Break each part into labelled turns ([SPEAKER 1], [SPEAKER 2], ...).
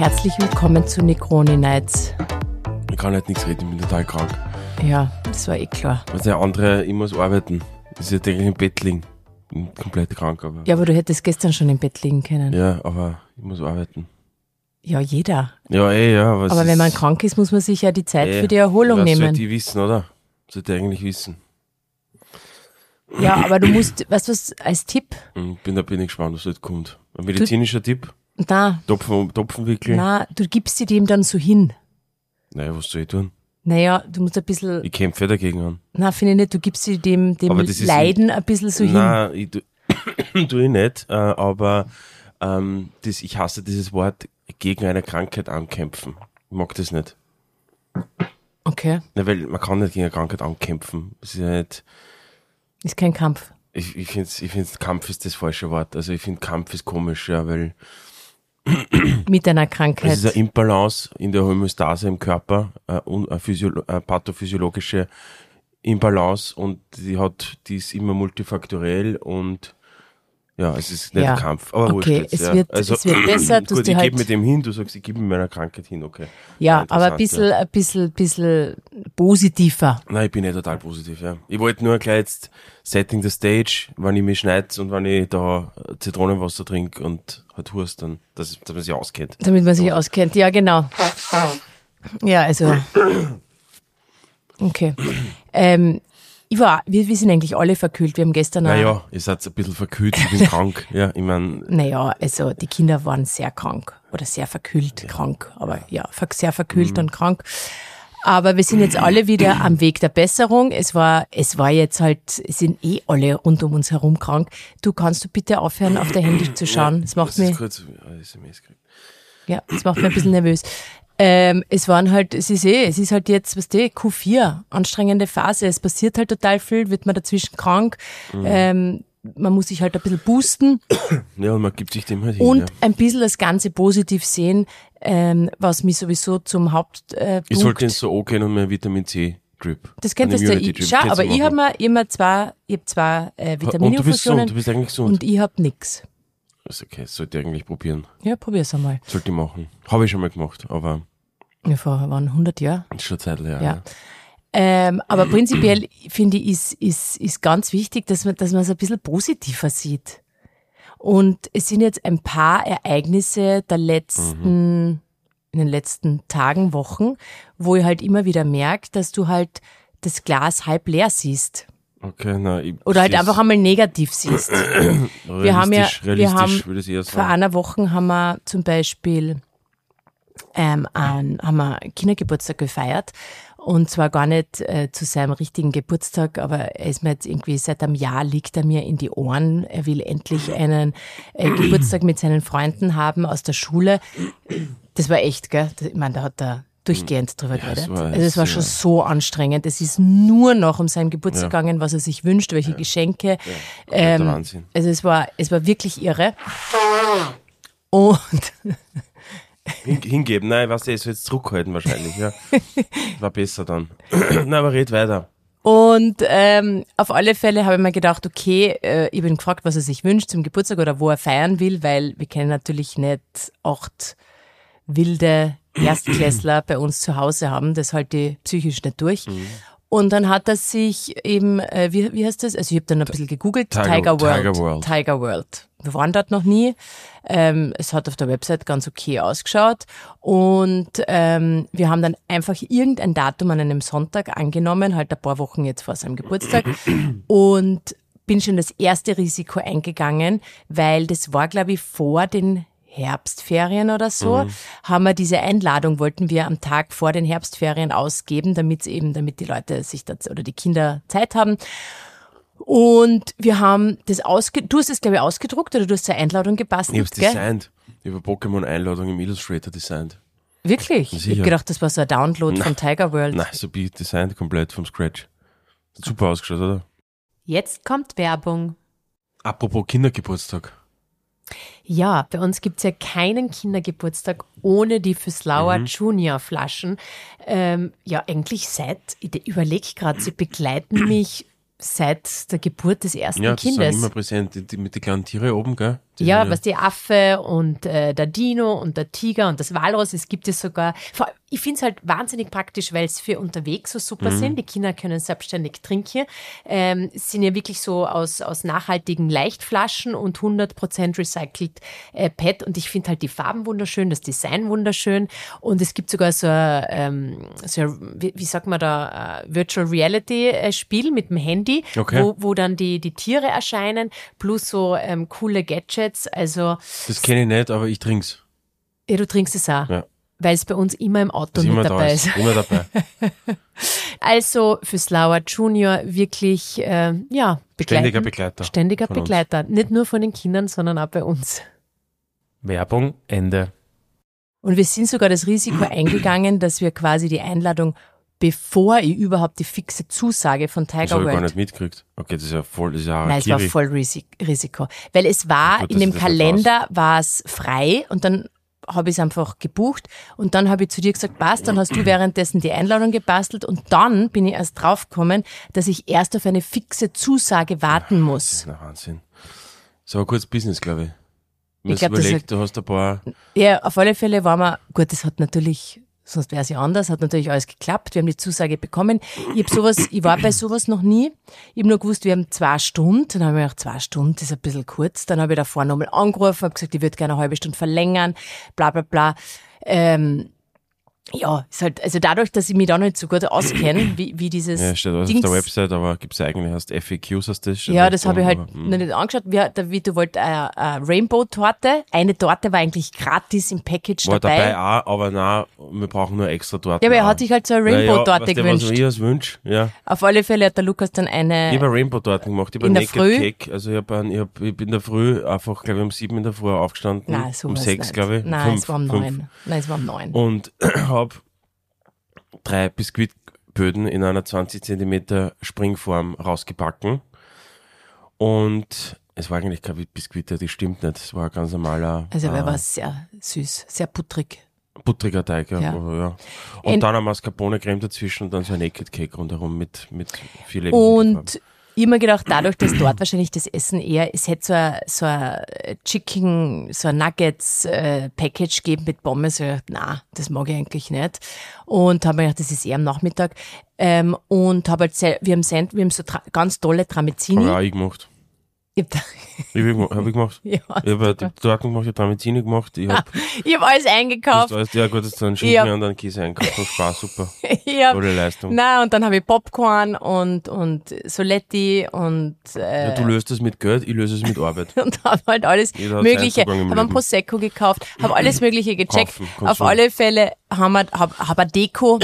[SPEAKER 1] Herzlich willkommen zu Necroni Nights.
[SPEAKER 2] Ich kann halt nichts reden, ich bin total krank.
[SPEAKER 1] Ja, das war eh klar.
[SPEAKER 2] Was der andere, ich muss arbeiten. Das ist ja täglich im Bett liegen. Bin komplett krank, aber.
[SPEAKER 1] Ja, aber du hättest gestern schon im Bett liegen können.
[SPEAKER 2] Ja, aber ich muss arbeiten.
[SPEAKER 1] Ja, jeder.
[SPEAKER 2] Ja, eh, ja. Aber,
[SPEAKER 1] Aber wenn man krank ist, muss man sich ja die Zeit
[SPEAKER 2] eh,
[SPEAKER 1] für die Erholung
[SPEAKER 2] was
[SPEAKER 1] nehmen.
[SPEAKER 2] Sollte ich wissen, oder? Sollte ich eigentlich wissen.
[SPEAKER 1] Ja, aber du musst, weißt du was, als Tipp,
[SPEAKER 2] Hm, Bin, da bin ich gespannt, was heute kommt. Ein medizinischer Tipp?
[SPEAKER 1] Na,
[SPEAKER 2] Topfen, Topfenwickel?
[SPEAKER 1] na, du gibst sie dem dann so hin.
[SPEAKER 2] Naja, was soll ich tun?
[SPEAKER 1] Naja, du musst ein bisschen,
[SPEAKER 2] Ich kämpfe dagegen an.
[SPEAKER 1] na, finde ich nicht, du gibst sie dem, dem Leiden ein bisschen so hin.
[SPEAKER 2] Nein, ich tu, tu ich nicht, äh, aber ähm, das, ich hasse dieses Wort gegen eine Krankheit ankämpfen. Ich mag das nicht.
[SPEAKER 1] Okay,
[SPEAKER 2] Na, weil man kann nicht gegen eine Krankheit ankämpfen. Das ist ja nicht,
[SPEAKER 1] ist kein Kampf.
[SPEAKER 2] ich, ich finde, ich find, Kampf ist das falsche Wort. Also ich finde, Kampf ist komisch, ja, weil
[SPEAKER 1] Mit einer
[SPEAKER 2] es ist
[SPEAKER 1] Krankheit.
[SPEAKER 2] eine Imbalance in der Homöostase im Körper, äh, und eine, Physiolo eine pathophysiologische Imbalance und die hat, die ist immer multifaktoriell und ja, es ist nicht
[SPEAKER 1] Ja.
[SPEAKER 2] ein Kampf. Aber
[SPEAKER 1] Okay, es
[SPEAKER 2] ja.
[SPEAKER 1] wird-
[SPEAKER 2] also,
[SPEAKER 1] es wird besser,
[SPEAKER 2] Gut, ich
[SPEAKER 1] halt-
[SPEAKER 2] gebe mit dem hin, du sagst, ich gebe mit meiner Krankheit hin, okay.
[SPEAKER 1] Ja,
[SPEAKER 2] Ja,
[SPEAKER 1] aber ein bisschen, ein bisschen, bisschen positiver.
[SPEAKER 2] Nein, ich bin nicht total positiv, ja. Ich wollte nur gleich jetzt setting the stage, wenn ich mich schneid und wenn ich da Zitronenwasser trinke und halt Hurst, dann, dass, dass man sich auskennt.
[SPEAKER 1] Damit man sich auskennt. Ja, genau. Ja, also. Okay. Ähm, ich war, wir, wir sind eigentlich alle verkühlt. Wir haben gestern
[SPEAKER 2] Naja, ihr seid ein bisschen verkühlt, ich bin krank, ja, ich mein,
[SPEAKER 1] Naja, also die Kinder waren sehr krank oder sehr verkühlt krank, aber ja, sehr verkühlt und krank. Aber wir sind jetzt alle wieder am Weg der Besserung. Es war, es war jetzt halt, es sind eh alle rund um uns herum krank. Du kannst du bitte aufhören, auf dein Handy zu schauen. Das macht
[SPEAKER 2] das SMS gekriegt.
[SPEAKER 1] ja, das macht mich ein bisschen nervös. Ähm, es waren halt, es ist eh, es ist halt jetzt, was du, Q4, anstrengende Phase. Es passiert halt total viel, wird man dazwischen krank. Ähm, man muss sich halt ein bisschen boosten.
[SPEAKER 2] Ja, und man gibt sich dem halt hin,
[SPEAKER 1] und
[SPEAKER 2] ja.
[SPEAKER 1] ein bisschen das Ganze positiv sehen, ähm, was mich sowieso zum Haupt äh,
[SPEAKER 2] Ich sollte ins so gehen und mein Vitamin C Drip.
[SPEAKER 1] das
[SPEAKER 2] Ein
[SPEAKER 1] du,
[SPEAKER 2] Immunity
[SPEAKER 1] ich, schau, aber ich habe mir immer zwei, ich hab zwei äh,
[SPEAKER 2] Und du bist gesund, du bist eigentlich gesund.
[SPEAKER 1] und ich hab nix.
[SPEAKER 2] ist okay, das sollte ich eigentlich probieren.
[SPEAKER 1] Ja, probier's einmal.
[SPEAKER 2] Sollte ich machen. Habe ich schon mal gemacht, aber
[SPEAKER 1] Ja, vor waren 100 Jahre.
[SPEAKER 2] ist schon Zeit her.
[SPEAKER 1] Ja. Ähm, aber prinzipiell finde ich, ist, ist, ist ganz wichtig, dass man, dass man es ein bisschen positiver sieht. Und es sind jetzt ein paar Ereignisse der letzten, in den letzten Tagen, Wochen, wo ich halt immer wieder merke, dass du halt das Glas halb leer siehst.
[SPEAKER 2] Okay, na, ich
[SPEAKER 1] Oder halt einfach einmal negativ siehst. Wir haben ja, wir haben vor einer Woche haben wir zum Beispiel ähm, ein, haben wir Kindergeburtstag gefeiert. Und zwar gar nicht äh, zu seinem richtigen Geburtstag, aber er ist mir jetzt irgendwie seit einem Jahr liegt er mir in die Ohren. Er will endlich einen äh, Geburtstag mit seinen Freunden haben aus der Schule. Das war echt, gell? Ich meine, da hat er durchgehend drüber
[SPEAKER 2] Ja, es
[SPEAKER 1] geredet.
[SPEAKER 2] war
[SPEAKER 1] also es war schon so anstrengend. Es ist nur noch um seinen Geburtstag
[SPEAKER 2] Ja.
[SPEAKER 1] gegangen, was er sich wünscht, welche Geschenke. Ähm,
[SPEAKER 2] Wahnsinn.
[SPEAKER 1] also es war, es war wirklich irre. Und
[SPEAKER 2] Hin, hingeben, nein, was es wird jetzt zurückhalten wahrscheinlich, ja. War besser dann. Nein, aber red weiter.
[SPEAKER 1] Und ähm, auf alle Fälle habe ich mir gedacht, okay, äh, ich bin gefragt, was er sich wünscht zum Geburtstag oder wo er feiern will, weil wir kennen natürlich nicht acht wilde Erstklässler bei uns zu Hause haben. Das halte ich psychisch nicht durch. Und dann hat er sich eben, äh, wie, wie heißt das? Also ich habe dann ein bisschen gegoogelt,
[SPEAKER 2] Tiger-
[SPEAKER 1] Tiger, World.
[SPEAKER 2] Tiger World.
[SPEAKER 1] Tiger World. Wir waren dort noch nie. Ähm, es hat auf der Website ganz okay ausgeschaut. Und ähm, wir haben dann einfach irgendein Datum an einem Sonntag angenommen, halt ein paar Wochen jetzt vor seinem Geburtstag. Und bin schon das erste Risiko eingegangen, weil das war, glaube ich, vor den Herbstferien oder so, haben wir diese Einladung, wollten wir am Tag vor den Herbstferien ausgeben, damit eben, damit die Leute sich das, oder die Kinder Zeit haben. Und wir haben das ausge, du hast es glaube ich ausgedruckt oder du hast zur Einladung gebastelt,
[SPEAKER 2] Ich hab's
[SPEAKER 1] gell?
[SPEAKER 2] designt. Ich habe Pokémon-Einladung im Illustrator designt.
[SPEAKER 1] Wirklich? Ich
[SPEAKER 2] Sicher.
[SPEAKER 1] hab gedacht, das war so ein Download von Tiger World.
[SPEAKER 2] Nein, so bin ich designt komplett vom Scratch. Super ausgeschaut, oder?
[SPEAKER 1] Jetzt kommt Werbung.
[SPEAKER 2] Apropos Kindergeburtstag.
[SPEAKER 1] Ja, bei uns gibt's ja keinen Kindergeburtstag ohne die Füslauer
[SPEAKER 2] Mhm.
[SPEAKER 1] Junior Flaschen. Ähm, ja, eigentlich seit, ich überlege gerade, sie begleiten mich seit der Geburt des ersten
[SPEAKER 2] Ja,
[SPEAKER 1] Kindes.
[SPEAKER 2] immer präsent, die, die, mit den kleinen Tieren oben, gell?
[SPEAKER 1] Ja, was die Affe und äh, der Dino und der Tiger und das Walross, es gibt es sogar. Vor, ich finde es halt wahnsinnig praktisch, weil es für unterwegs so super
[SPEAKER 2] Mhm.
[SPEAKER 1] sind. Die Kinder können selbstständig trinken. Ähm, es sind ja wirklich so aus, aus nachhaltigen Leichtflaschen und 100% recycelt äh, PET. Und ich finde halt die Farben wunderschön, das Design wunderschön. Und es gibt sogar so ein, ähm, so ein wie, wie sagt man da, äh, Virtual Reality äh, Spiel mit dem Handy,
[SPEAKER 2] Okay.
[SPEAKER 1] wo, wo dann die, die Tiere erscheinen, plus so ähm, coole Gadgets. Also,
[SPEAKER 2] Das kenne ich nicht, aber ich trink's.
[SPEAKER 1] ja, du trinkst es auch.
[SPEAKER 2] Ja.
[SPEAKER 1] Weil es bei uns immer im Auto
[SPEAKER 2] Das
[SPEAKER 1] mit
[SPEAKER 2] immer da
[SPEAKER 1] dabei
[SPEAKER 2] ist.
[SPEAKER 1] ist.
[SPEAKER 2] Immer dabei.
[SPEAKER 1] Also für Slauer Junior wirklich, äh, ja, begleiten.
[SPEAKER 2] Ständiger Begleiter.
[SPEAKER 1] Ständiger
[SPEAKER 2] von uns.
[SPEAKER 1] Begleiter. Nicht nur von den Kindern, sondern auch bei uns.
[SPEAKER 2] Werbung, Ende.
[SPEAKER 1] Und wir sind sogar das Risiko eingegangen, dass wir quasi die Einladung, bevor ich überhaupt die fixe Zusage von
[SPEAKER 2] Das
[SPEAKER 1] Tiger
[SPEAKER 2] habe ich gar
[SPEAKER 1] World
[SPEAKER 2] nicht mitgekriegt. Okay, das ist ja voll, das ist ja
[SPEAKER 1] Nein, es war voll Risi- Risiko. Weil es war,
[SPEAKER 2] Gut,
[SPEAKER 1] in dem
[SPEAKER 2] das
[SPEAKER 1] Kalender war es frei und dann habe ich es einfach gebucht und dann habe ich zu dir gesagt, passt, dann hast du währenddessen die Einladung gebastelt und dann bin ich erst draufgekommen, dass ich erst auf eine fixe Zusage warten
[SPEAKER 2] Das
[SPEAKER 1] muss.
[SPEAKER 2] ist ein Wahnsinn. So ein kurz Business, glaube ich.
[SPEAKER 1] Ich glaub, das
[SPEAKER 2] überlegt, du hast ein paar,
[SPEAKER 1] Ja, auf alle Fälle war man, gut, das hat natürlich, sonst wäre es ja anders, hat natürlich alles geklappt, wir haben die Zusage bekommen. Ich hab sowas, ich war bei sowas noch nie. Ich habe nur gewusst, wir haben zwei Stunden, dann habe ich gedacht, zwei Stunden ist ein bisschen kurz. Dann habe ich davor nochmal angerufen, habe gesagt, ich würde gerne eine halbe Stunde verlängern, bla bla bla. Ähm, ja, ist halt, also dadurch, dass ich mich da nicht so gut auskenne, wie, wie dieses
[SPEAKER 2] ja, steht alles
[SPEAKER 1] Dings,
[SPEAKER 2] auf der Website, aber gibt's ja eigentlich, hast FAQs, du das?
[SPEAKER 1] ja, das habe ich halt
[SPEAKER 2] aber, hm.
[SPEAKER 1] noch nicht angeschaut. Wir, der Vito wollte eine, eine Rainbow-Torte. Eine Torte war eigentlich gratis im Package
[SPEAKER 2] War
[SPEAKER 1] dabei.
[SPEAKER 2] dabei auch, aber nein, wir brauchen nur extra Torten.
[SPEAKER 1] Ja, aber er hat sich halt so eine Rainbow-Torte
[SPEAKER 2] du,
[SPEAKER 1] gewünscht.
[SPEAKER 2] Was ich als Wunsch, ja.
[SPEAKER 1] Auf alle Fälle hat der Lukas dann
[SPEAKER 2] Ich
[SPEAKER 1] eine.
[SPEAKER 2] habe Rainbow-Torten gemacht, ich habe Naked
[SPEAKER 1] Früh?
[SPEAKER 2] Cake, also ich, hab ein, ich, hab, ich bin in der Früh einfach, glaube ich, um sieben in der Früh aufgestanden.
[SPEAKER 1] Nein, so
[SPEAKER 2] um sechs, glaube ich.
[SPEAKER 1] Nein,
[SPEAKER 2] fünf,
[SPEAKER 1] es war um neun. Nein, es war um neun.
[SPEAKER 2] Und habe drei Biskuitböden in einer 20 Zentimeter Springform rausgebacken. Und es war eigentlich kein Biskuit, das stimmt nicht. Es war ein ganz normaler
[SPEAKER 1] Also er
[SPEAKER 2] äh,
[SPEAKER 1] war sehr süß, sehr puttrig.
[SPEAKER 2] buttriger Teig. Ja.
[SPEAKER 1] Ja.
[SPEAKER 2] Ja. Und
[SPEAKER 1] Ein-
[SPEAKER 2] dann ein Mascarpone-Creme dazwischen und dann so ein Naked Cake rundherum mit, mit viel Lebensmittelfarbe.
[SPEAKER 1] Und ich hab mir gedacht, dadurch, dass dort wahrscheinlich das Essen eher, es hätte so ein, so ein Chicken, so ein Nuggets-Package gegeben mit Pommes. Ich gedacht, na, das mag ich eigentlich nicht. Und habe mir gedacht, das ist eher am Nachmittag. Ähm, und habe halt, wir haben, wir haben so ganz tolle Tramezzini.
[SPEAKER 2] Habe auch ich gemacht.
[SPEAKER 1] Ich hab,
[SPEAKER 2] Ich habe hab ich gemacht.
[SPEAKER 1] ja,
[SPEAKER 2] Ich habe die Torten gemacht, ich habe Tramezzini gemacht. Ich habe
[SPEAKER 1] ich hab alles eingekauft.
[SPEAKER 2] alles, ja gut, jetzt dann Schinken und dann Käse einkauft. Das Spaß, super.
[SPEAKER 1] Ich hab,
[SPEAKER 2] Tolle Leistung.
[SPEAKER 1] Na, und dann habe ich Popcorn und, und Soletti und, äh,
[SPEAKER 2] Ja, du löst das mit Geld, ich löse es mit Arbeit.
[SPEAKER 1] und habe halt alles
[SPEAKER 2] Jeder
[SPEAKER 1] Mögliche, habe ein. Prosecco gekauft, habe alles Mögliche gecheckt.
[SPEAKER 2] Kaufen,
[SPEAKER 1] Auf alle Fälle haben wir, hab, hab ein Deko,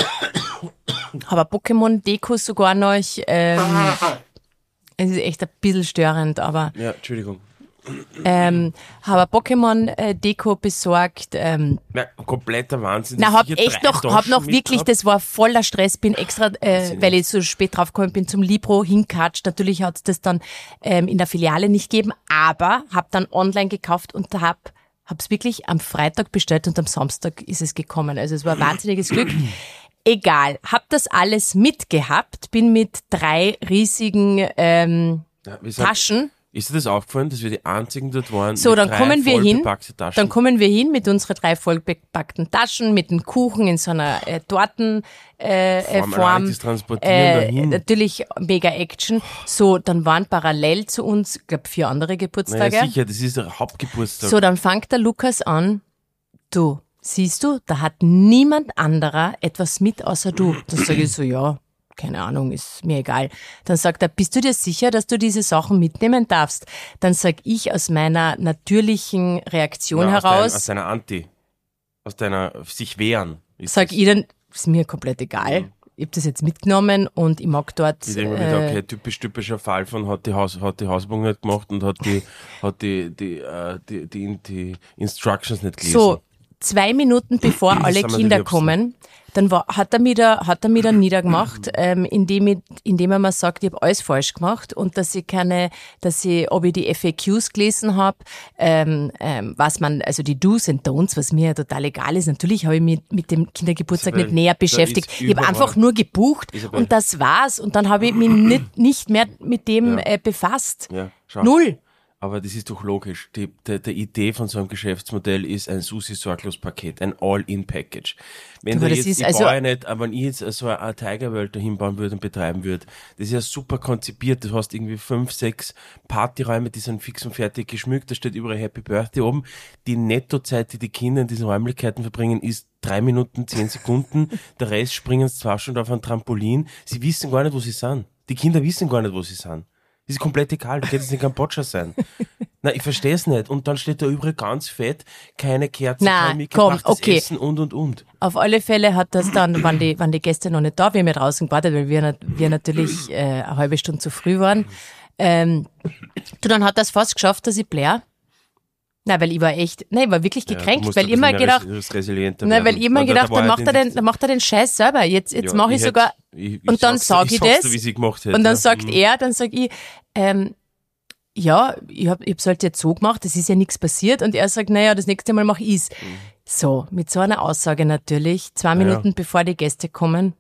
[SPEAKER 1] habe ein Pokémon-Deko sogar noch. Ähm, es ist echt ein bisschen störend, aber
[SPEAKER 2] Ja, Entschuldigung.
[SPEAKER 1] ähm, habe Pokémon-Deko besorgt. Ähm,
[SPEAKER 2] Na, kompletter Wahnsinn.
[SPEAKER 1] na, hab echt noch, hab noch
[SPEAKER 2] Taschen
[SPEAKER 1] wirklich,
[SPEAKER 2] mitgehabt.
[SPEAKER 1] das war voller Stress, bin extra, äh, weil ich so spät draufgekommen bin, zum Libro hinkatscht. Natürlich hat's das dann ähm, in der Filiale nicht gegeben, aber hab dann online gekauft und hab hab's wirklich am Freitag bestellt und am Samstag ist es gekommen. Also es war ein wahnsinniges Glück. Egal, hab das alles mitgehabt, bin mit drei riesigen ähm,
[SPEAKER 2] Ja, sind-
[SPEAKER 1] Taschen
[SPEAKER 2] Ist dir das aufgefallen, dass wir die einzigen dort waren?
[SPEAKER 1] so, dann kommen wir hin.
[SPEAKER 2] Taschen?
[SPEAKER 1] Dann kommen wir hin mit unseren drei vollbepackten Taschen, mit dem Kuchen in so einer äh, Torten äh, äh,
[SPEAKER 2] Form,
[SPEAKER 1] Form.
[SPEAKER 2] allein das Transportieren
[SPEAKER 1] Äh,
[SPEAKER 2] dahin.
[SPEAKER 1] natürlich mega Action. So, dann waren parallel zu uns, ich glaube, vier andere
[SPEAKER 2] naja,
[SPEAKER 1] Geburtstage.
[SPEAKER 2] sicher, das ist der Hauptgeburtstag.
[SPEAKER 1] so, dann fängt der Lukas an. Du, siehst du, da hat niemand anderer etwas mit außer du. Dann sage ich so, ja, keine Ahnung, ist mir egal. Dann sagt er, bist du dir sicher, dass du diese Sachen mitnehmen darfst? Dann sag ich aus meiner natürlichen Reaktion
[SPEAKER 2] Ja, aus, dein,
[SPEAKER 1] heraus,
[SPEAKER 2] aus deiner Anti. Aus deiner sich wehren.
[SPEAKER 1] Sag
[SPEAKER 2] das.
[SPEAKER 1] ich dann, ist mir komplett egal. Ich habe das jetzt mitgenommen und ich mag dort.
[SPEAKER 2] Ich denke mir wieder,
[SPEAKER 1] äh,
[SPEAKER 2] okay, typisch typischer Fall von hat die Haus, hat die Hausübung nicht gemacht und hat die, hat die, die, äh, die, die, die Instructions nicht gelesen.
[SPEAKER 1] So, zwei Minuten bevor alle Kinder kommen, dann war, hat er mir da, hat er mir dann niedergemacht, ähm, indem, ich, indem er mir sagt, ich habe alles falsch gemacht und dass ich keine, dass ich, ob ich die FAQs gelesen habe, ähm, ähm, was man, also die Do's and Don'ts, was mir ja total egal ist. Natürlich habe ich mich mit dem Kindergeburtstag
[SPEAKER 2] Isabel,
[SPEAKER 1] nicht näher
[SPEAKER 2] da
[SPEAKER 1] beschäftigt. Ich habe einfach nur gebucht
[SPEAKER 2] Isabel.
[SPEAKER 1] und das war's. Und dann habe ich mich nicht, nicht mehr mit dem
[SPEAKER 2] Ja.
[SPEAKER 1] äh, befasst.
[SPEAKER 2] Ja, schau.
[SPEAKER 1] Null.
[SPEAKER 2] Aber das ist doch logisch. Die, der, der Idee von so einem Geschäftsmodell ist ein Susi-Sorglos-Paket, ein All-in-Package. Wenn
[SPEAKER 1] Du,
[SPEAKER 2] da jetzt, ich
[SPEAKER 1] also-
[SPEAKER 2] baue nicht, aber wenn ich jetzt so eine Tiger World da hinbauen würde und betreiben würde, das ist ja super konzipiert. Du hast irgendwie fünf, sechs Partyräume, die sind fix und fertig geschmückt, da steht überall Happy Birthday oben. Die Nettozeit, die die Kinder in diesen Räumlichkeiten verbringen, ist drei Minuten, zehn Sekunden. Der Rest springen zwei Stunden auf ein Trampolin. Sie wissen gar nicht, wo sie sind. Die Kinder wissen gar nicht, wo sie sind. Ist komplett egal, du kannst in Kambodscha sein. Na, ich verstehe es nicht. Und dann steht da überall ganz fett, keine Kerzen,
[SPEAKER 1] Na,
[SPEAKER 2] kein
[SPEAKER 1] komm, okay.
[SPEAKER 2] Essen und, und, und.
[SPEAKER 1] Auf alle Fälle hat das dann, waren die, waren die Gäste noch nicht da, wir haben ja draußen gewartet, weil wir, wir natürlich äh, eine halbe Stunde zu früh waren. Ähm, du, dann hat das fast geschafft, dass ich blär. Nein, weil ich war echt, nein, ich war wirklich
[SPEAKER 2] Ja,
[SPEAKER 1] gekränkt,
[SPEAKER 2] musst
[SPEAKER 1] weil ich immer gedacht, nein, weil ich immer
[SPEAKER 2] da
[SPEAKER 1] gedacht, dann
[SPEAKER 2] ja
[SPEAKER 1] macht er den, dann macht er den Scheiß selber. Jetzt, jetzt
[SPEAKER 2] Ja,
[SPEAKER 1] mache ich
[SPEAKER 2] hätt-
[SPEAKER 1] sogar,
[SPEAKER 2] ich, ich
[SPEAKER 1] und dann
[SPEAKER 2] sag's-
[SPEAKER 1] sag ich das.
[SPEAKER 2] hätte.
[SPEAKER 1] und dann
[SPEAKER 2] ja.
[SPEAKER 1] sagt
[SPEAKER 2] Mhm.
[SPEAKER 1] er, dann sag ich, ähm, ja, ich hab, ich hab's halt jetzt so gemacht, es ist ja nichts passiert. Und er sagt, naja, das nächste Mal mach ich's. So, mit so einer Aussage natürlich, zwei
[SPEAKER 2] Mhm. Ja, ja.
[SPEAKER 1] Minuten bevor die Gäste kommen,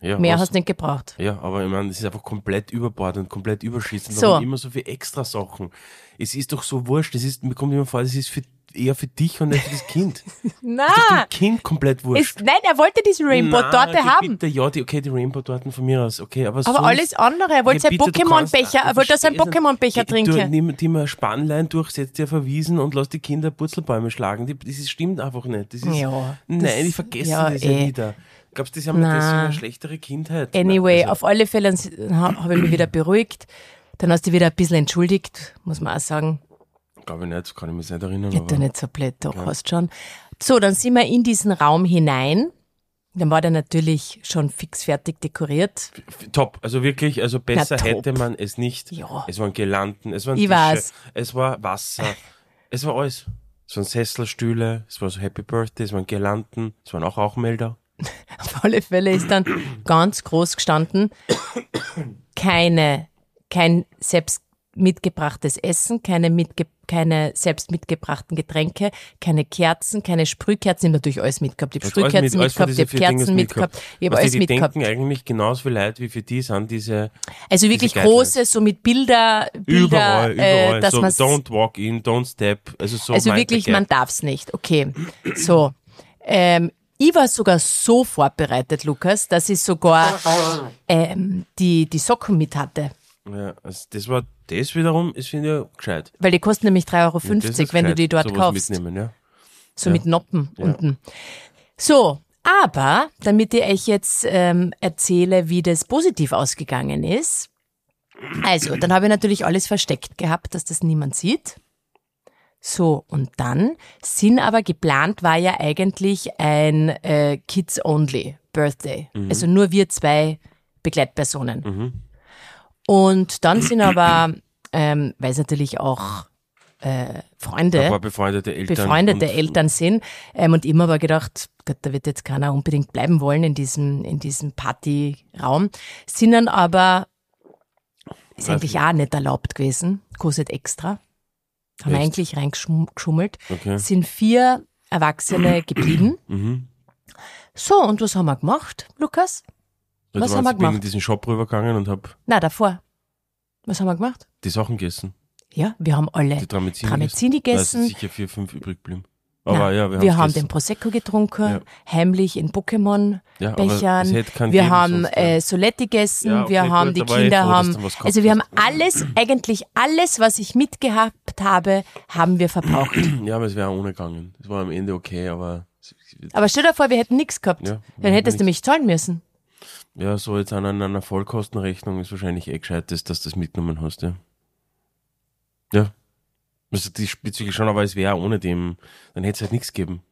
[SPEAKER 2] ja,
[SPEAKER 1] mehr
[SPEAKER 2] was-
[SPEAKER 1] hast du nicht gebraucht.
[SPEAKER 2] Ja, aber ich meine, das ist einfach komplett überbordend und komplett überschießend.
[SPEAKER 1] So.
[SPEAKER 2] Warum immer so viel extra Sachen? Es ist doch so wurscht. Das ist, mir kommt immer vor, das ist für, eher für dich und nicht für das Kind.
[SPEAKER 1] Na,
[SPEAKER 2] Dem Kind komplett wurscht.
[SPEAKER 1] es, nein, er wollte diese Rainbow-Torte haben.
[SPEAKER 2] Bitte, ja, die, okay, die Rainbow-Torten von mir aus, okay, aber,
[SPEAKER 1] Aber alles andere, er wollte
[SPEAKER 2] Ja,
[SPEAKER 1] seinen
[SPEAKER 2] du
[SPEAKER 1] Pokémon-Becher, er
[SPEAKER 2] ich
[SPEAKER 1] wollte
[SPEAKER 2] nicht.
[SPEAKER 1] Pokémon-Becher
[SPEAKER 2] Du,
[SPEAKER 1] trinken.
[SPEAKER 2] nimm die mal Spannlein durch, setz dir verwiesen und lass die Kinder Purzelbäume schlagen. Die, das ist, stimmt einfach nicht. Das ist,
[SPEAKER 1] Ja,
[SPEAKER 2] nein,
[SPEAKER 1] das-
[SPEAKER 2] ich vergesse
[SPEAKER 1] ja,
[SPEAKER 2] das ja
[SPEAKER 1] eh.
[SPEAKER 2] wieder. Glaubst du, das haben
[SPEAKER 1] Na.
[SPEAKER 2] deswegen eine schlechtere Kindheit?
[SPEAKER 1] Anyway,
[SPEAKER 2] Also,
[SPEAKER 1] auf alle Fälle habe ich mich wieder beruhigt. Dann hast du dich wieder ein bisschen entschuldigt, muss man auch sagen.
[SPEAKER 2] Glaube ich nicht, kann ich mich nicht erinnern.
[SPEAKER 1] Da
[SPEAKER 2] aber-
[SPEAKER 1] nicht so blöd, doch, hast schon. So, dann sind wir in diesen Raum hinein. Dann war der natürlich schon fix fertig dekoriert.
[SPEAKER 2] Top, also wirklich, also besser
[SPEAKER 1] Na,
[SPEAKER 2] hätte man es nicht.
[SPEAKER 1] Ja.
[SPEAKER 2] Es waren Girlanden, es waren
[SPEAKER 1] Ich
[SPEAKER 2] Tische,
[SPEAKER 1] weiß.
[SPEAKER 2] es war Wasser, es war alles. Es waren Sesselstühle, es war so Happy Birthday, es waren Girlanden, es waren auch Rauchmelder.
[SPEAKER 1] Auf alle Fälle ist dann ganz groß gestanden, keine, kein selbst mitgebrachtes Essen, keine, mitge keine selbst mitgebrachten Getränke, keine Kerzen, keine Sprühkerzen. Ich habe natürlich alles mitgehabt. Ich habe Sprühkerzen
[SPEAKER 2] mit-
[SPEAKER 1] mitgehabt, ich habe Kerzen mitgehabt, ich habe alles
[SPEAKER 2] die, die
[SPEAKER 1] mitgehabt.
[SPEAKER 2] denken eigentlich genauso viel Leid wie für die sind diese
[SPEAKER 1] Also wirklich
[SPEAKER 2] diese
[SPEAKER 1] große, so mit Bilder, Bilder,
[SPEAKER 2] überall, überall,
[SPEAKER 1] äh, dass
[SPEAKER 2] so don't walk in, don't step, also so
[SPEAKER 1] Also wirklich, man darf's nicht. Okay. So. Ähm, ich war sogar so vorbereitet, Lukas, dass ich sogar ähm, die, die Socken mit hatte.
[SPEAKER 2] Ja, also das war, das wiederum ist, finde ich, gescheit.
[SPEAKER 1] Weil die kosten nämlich 3,50 Euro, wenn du die dort kaufst.
[SPEAKER 2] Mitnehmen, ja.
[SPEAKER 1] So mit Noppen unten. So, aber damit ich euch jetzt ähm, erzähle, wie das positiv ausgegangen ist. Also, dann habe ich natürlich alles versteckt gehabt, dass das niemand sieht. So, und dann sind aber geplant war ja eigentlich ein äh, Kids-Only Birthday. Also nur wir zwei Begleitpersonen. Und dann sind aber, ähm, weil es natürlich auch äh, Freunde
[SPEAKER 2] paar befreundete Eltern.
[SPEAKER 1] befreundete
[SPEAKER 2] und,
[SPEAKER 1] Eltern sind. Ähm, und immer aber gedacht, Gott, da wird jetzt keiner unbedingt bleiben wollen in diesem, in diesem Partyraum. Sind dann aber, ist eigentlich auch nicht erlaubt gewesen, kostet extra. Haben
[SPEAKER 2] Echt?
[SPEAKER 1] eigentlich reingeschummelt.
[SPEAKER 2] Okay.
[SPEAKER 1] Sind vier Erwachsene geblieben.
[SPEAKER 2] Mhm.
[SPEAKER 1] So, und was haben wir gemacht, Lukas?
[SPEAKER 2] Du
[SPEAKER 1] Was haben wir
[SPEAKER 2] bin in
[SPEAKER 1] gemacht?
[SPEAKER 2] diesen Shop rübergegangen und hab
[SPEAKER 1] Na, davor. Was haben wir gemacht?
[SPEAKER 2] die Sachen gegessen.
[SPEAKER 1] Ja, wir haben alle
[SPEAKER 2] Die Tramezini,
[SPEAKER 1] Tramezini
[SPEAKER 2] Da
[SPEAKER 1] gegessen.
[SPEAKER 2] sicher vier, fünf übrig geblieben. Aber
[SPEAKER 1] Na,
[SPEAKER 2] ja, wir,
[SPEAKER 1] wir haben den Prosecco getrunken,
[SPEAKER 2] Ja.
[SPEAKER 1] heimlich in Pokémon.
[SPEAKER 2] Ja,
[SPEAKER 1] Wir haben äh, Soletti gegessen,
[SPEAKER 2] Ja, okay,
[SPEAKER 1] wir haben
[SPEAKER 2] gut,
[SPEAKER 1] die Kinder
[SPEAKER 2] froh,
[SPEAKER 1] haben, also wir haben
[SPEAKER 2] hast.
[SPEAKER 1] alles, eigentlich alles, was ich mitgehabt habe, haben wir verbraucht.
[SPEAKER 2] Ja, aber es wäre ohne gegangen. Es war am Ende okay, aber
[SPEAKER 1] Aber stell dir vor, wir hätten nichts gehabt. Dann hättest du mich zahlen müssen.
[SPEAKER 2] ja, so jetzt an einer Vollkostenrechnung ist wahrscheinlich eh gescheit, dass dass du das mitgenommen hast, ja. Ja. Also die diesbezüglich schon, aber es wäre ohne dem, dann hätte es halt nichts gegeben.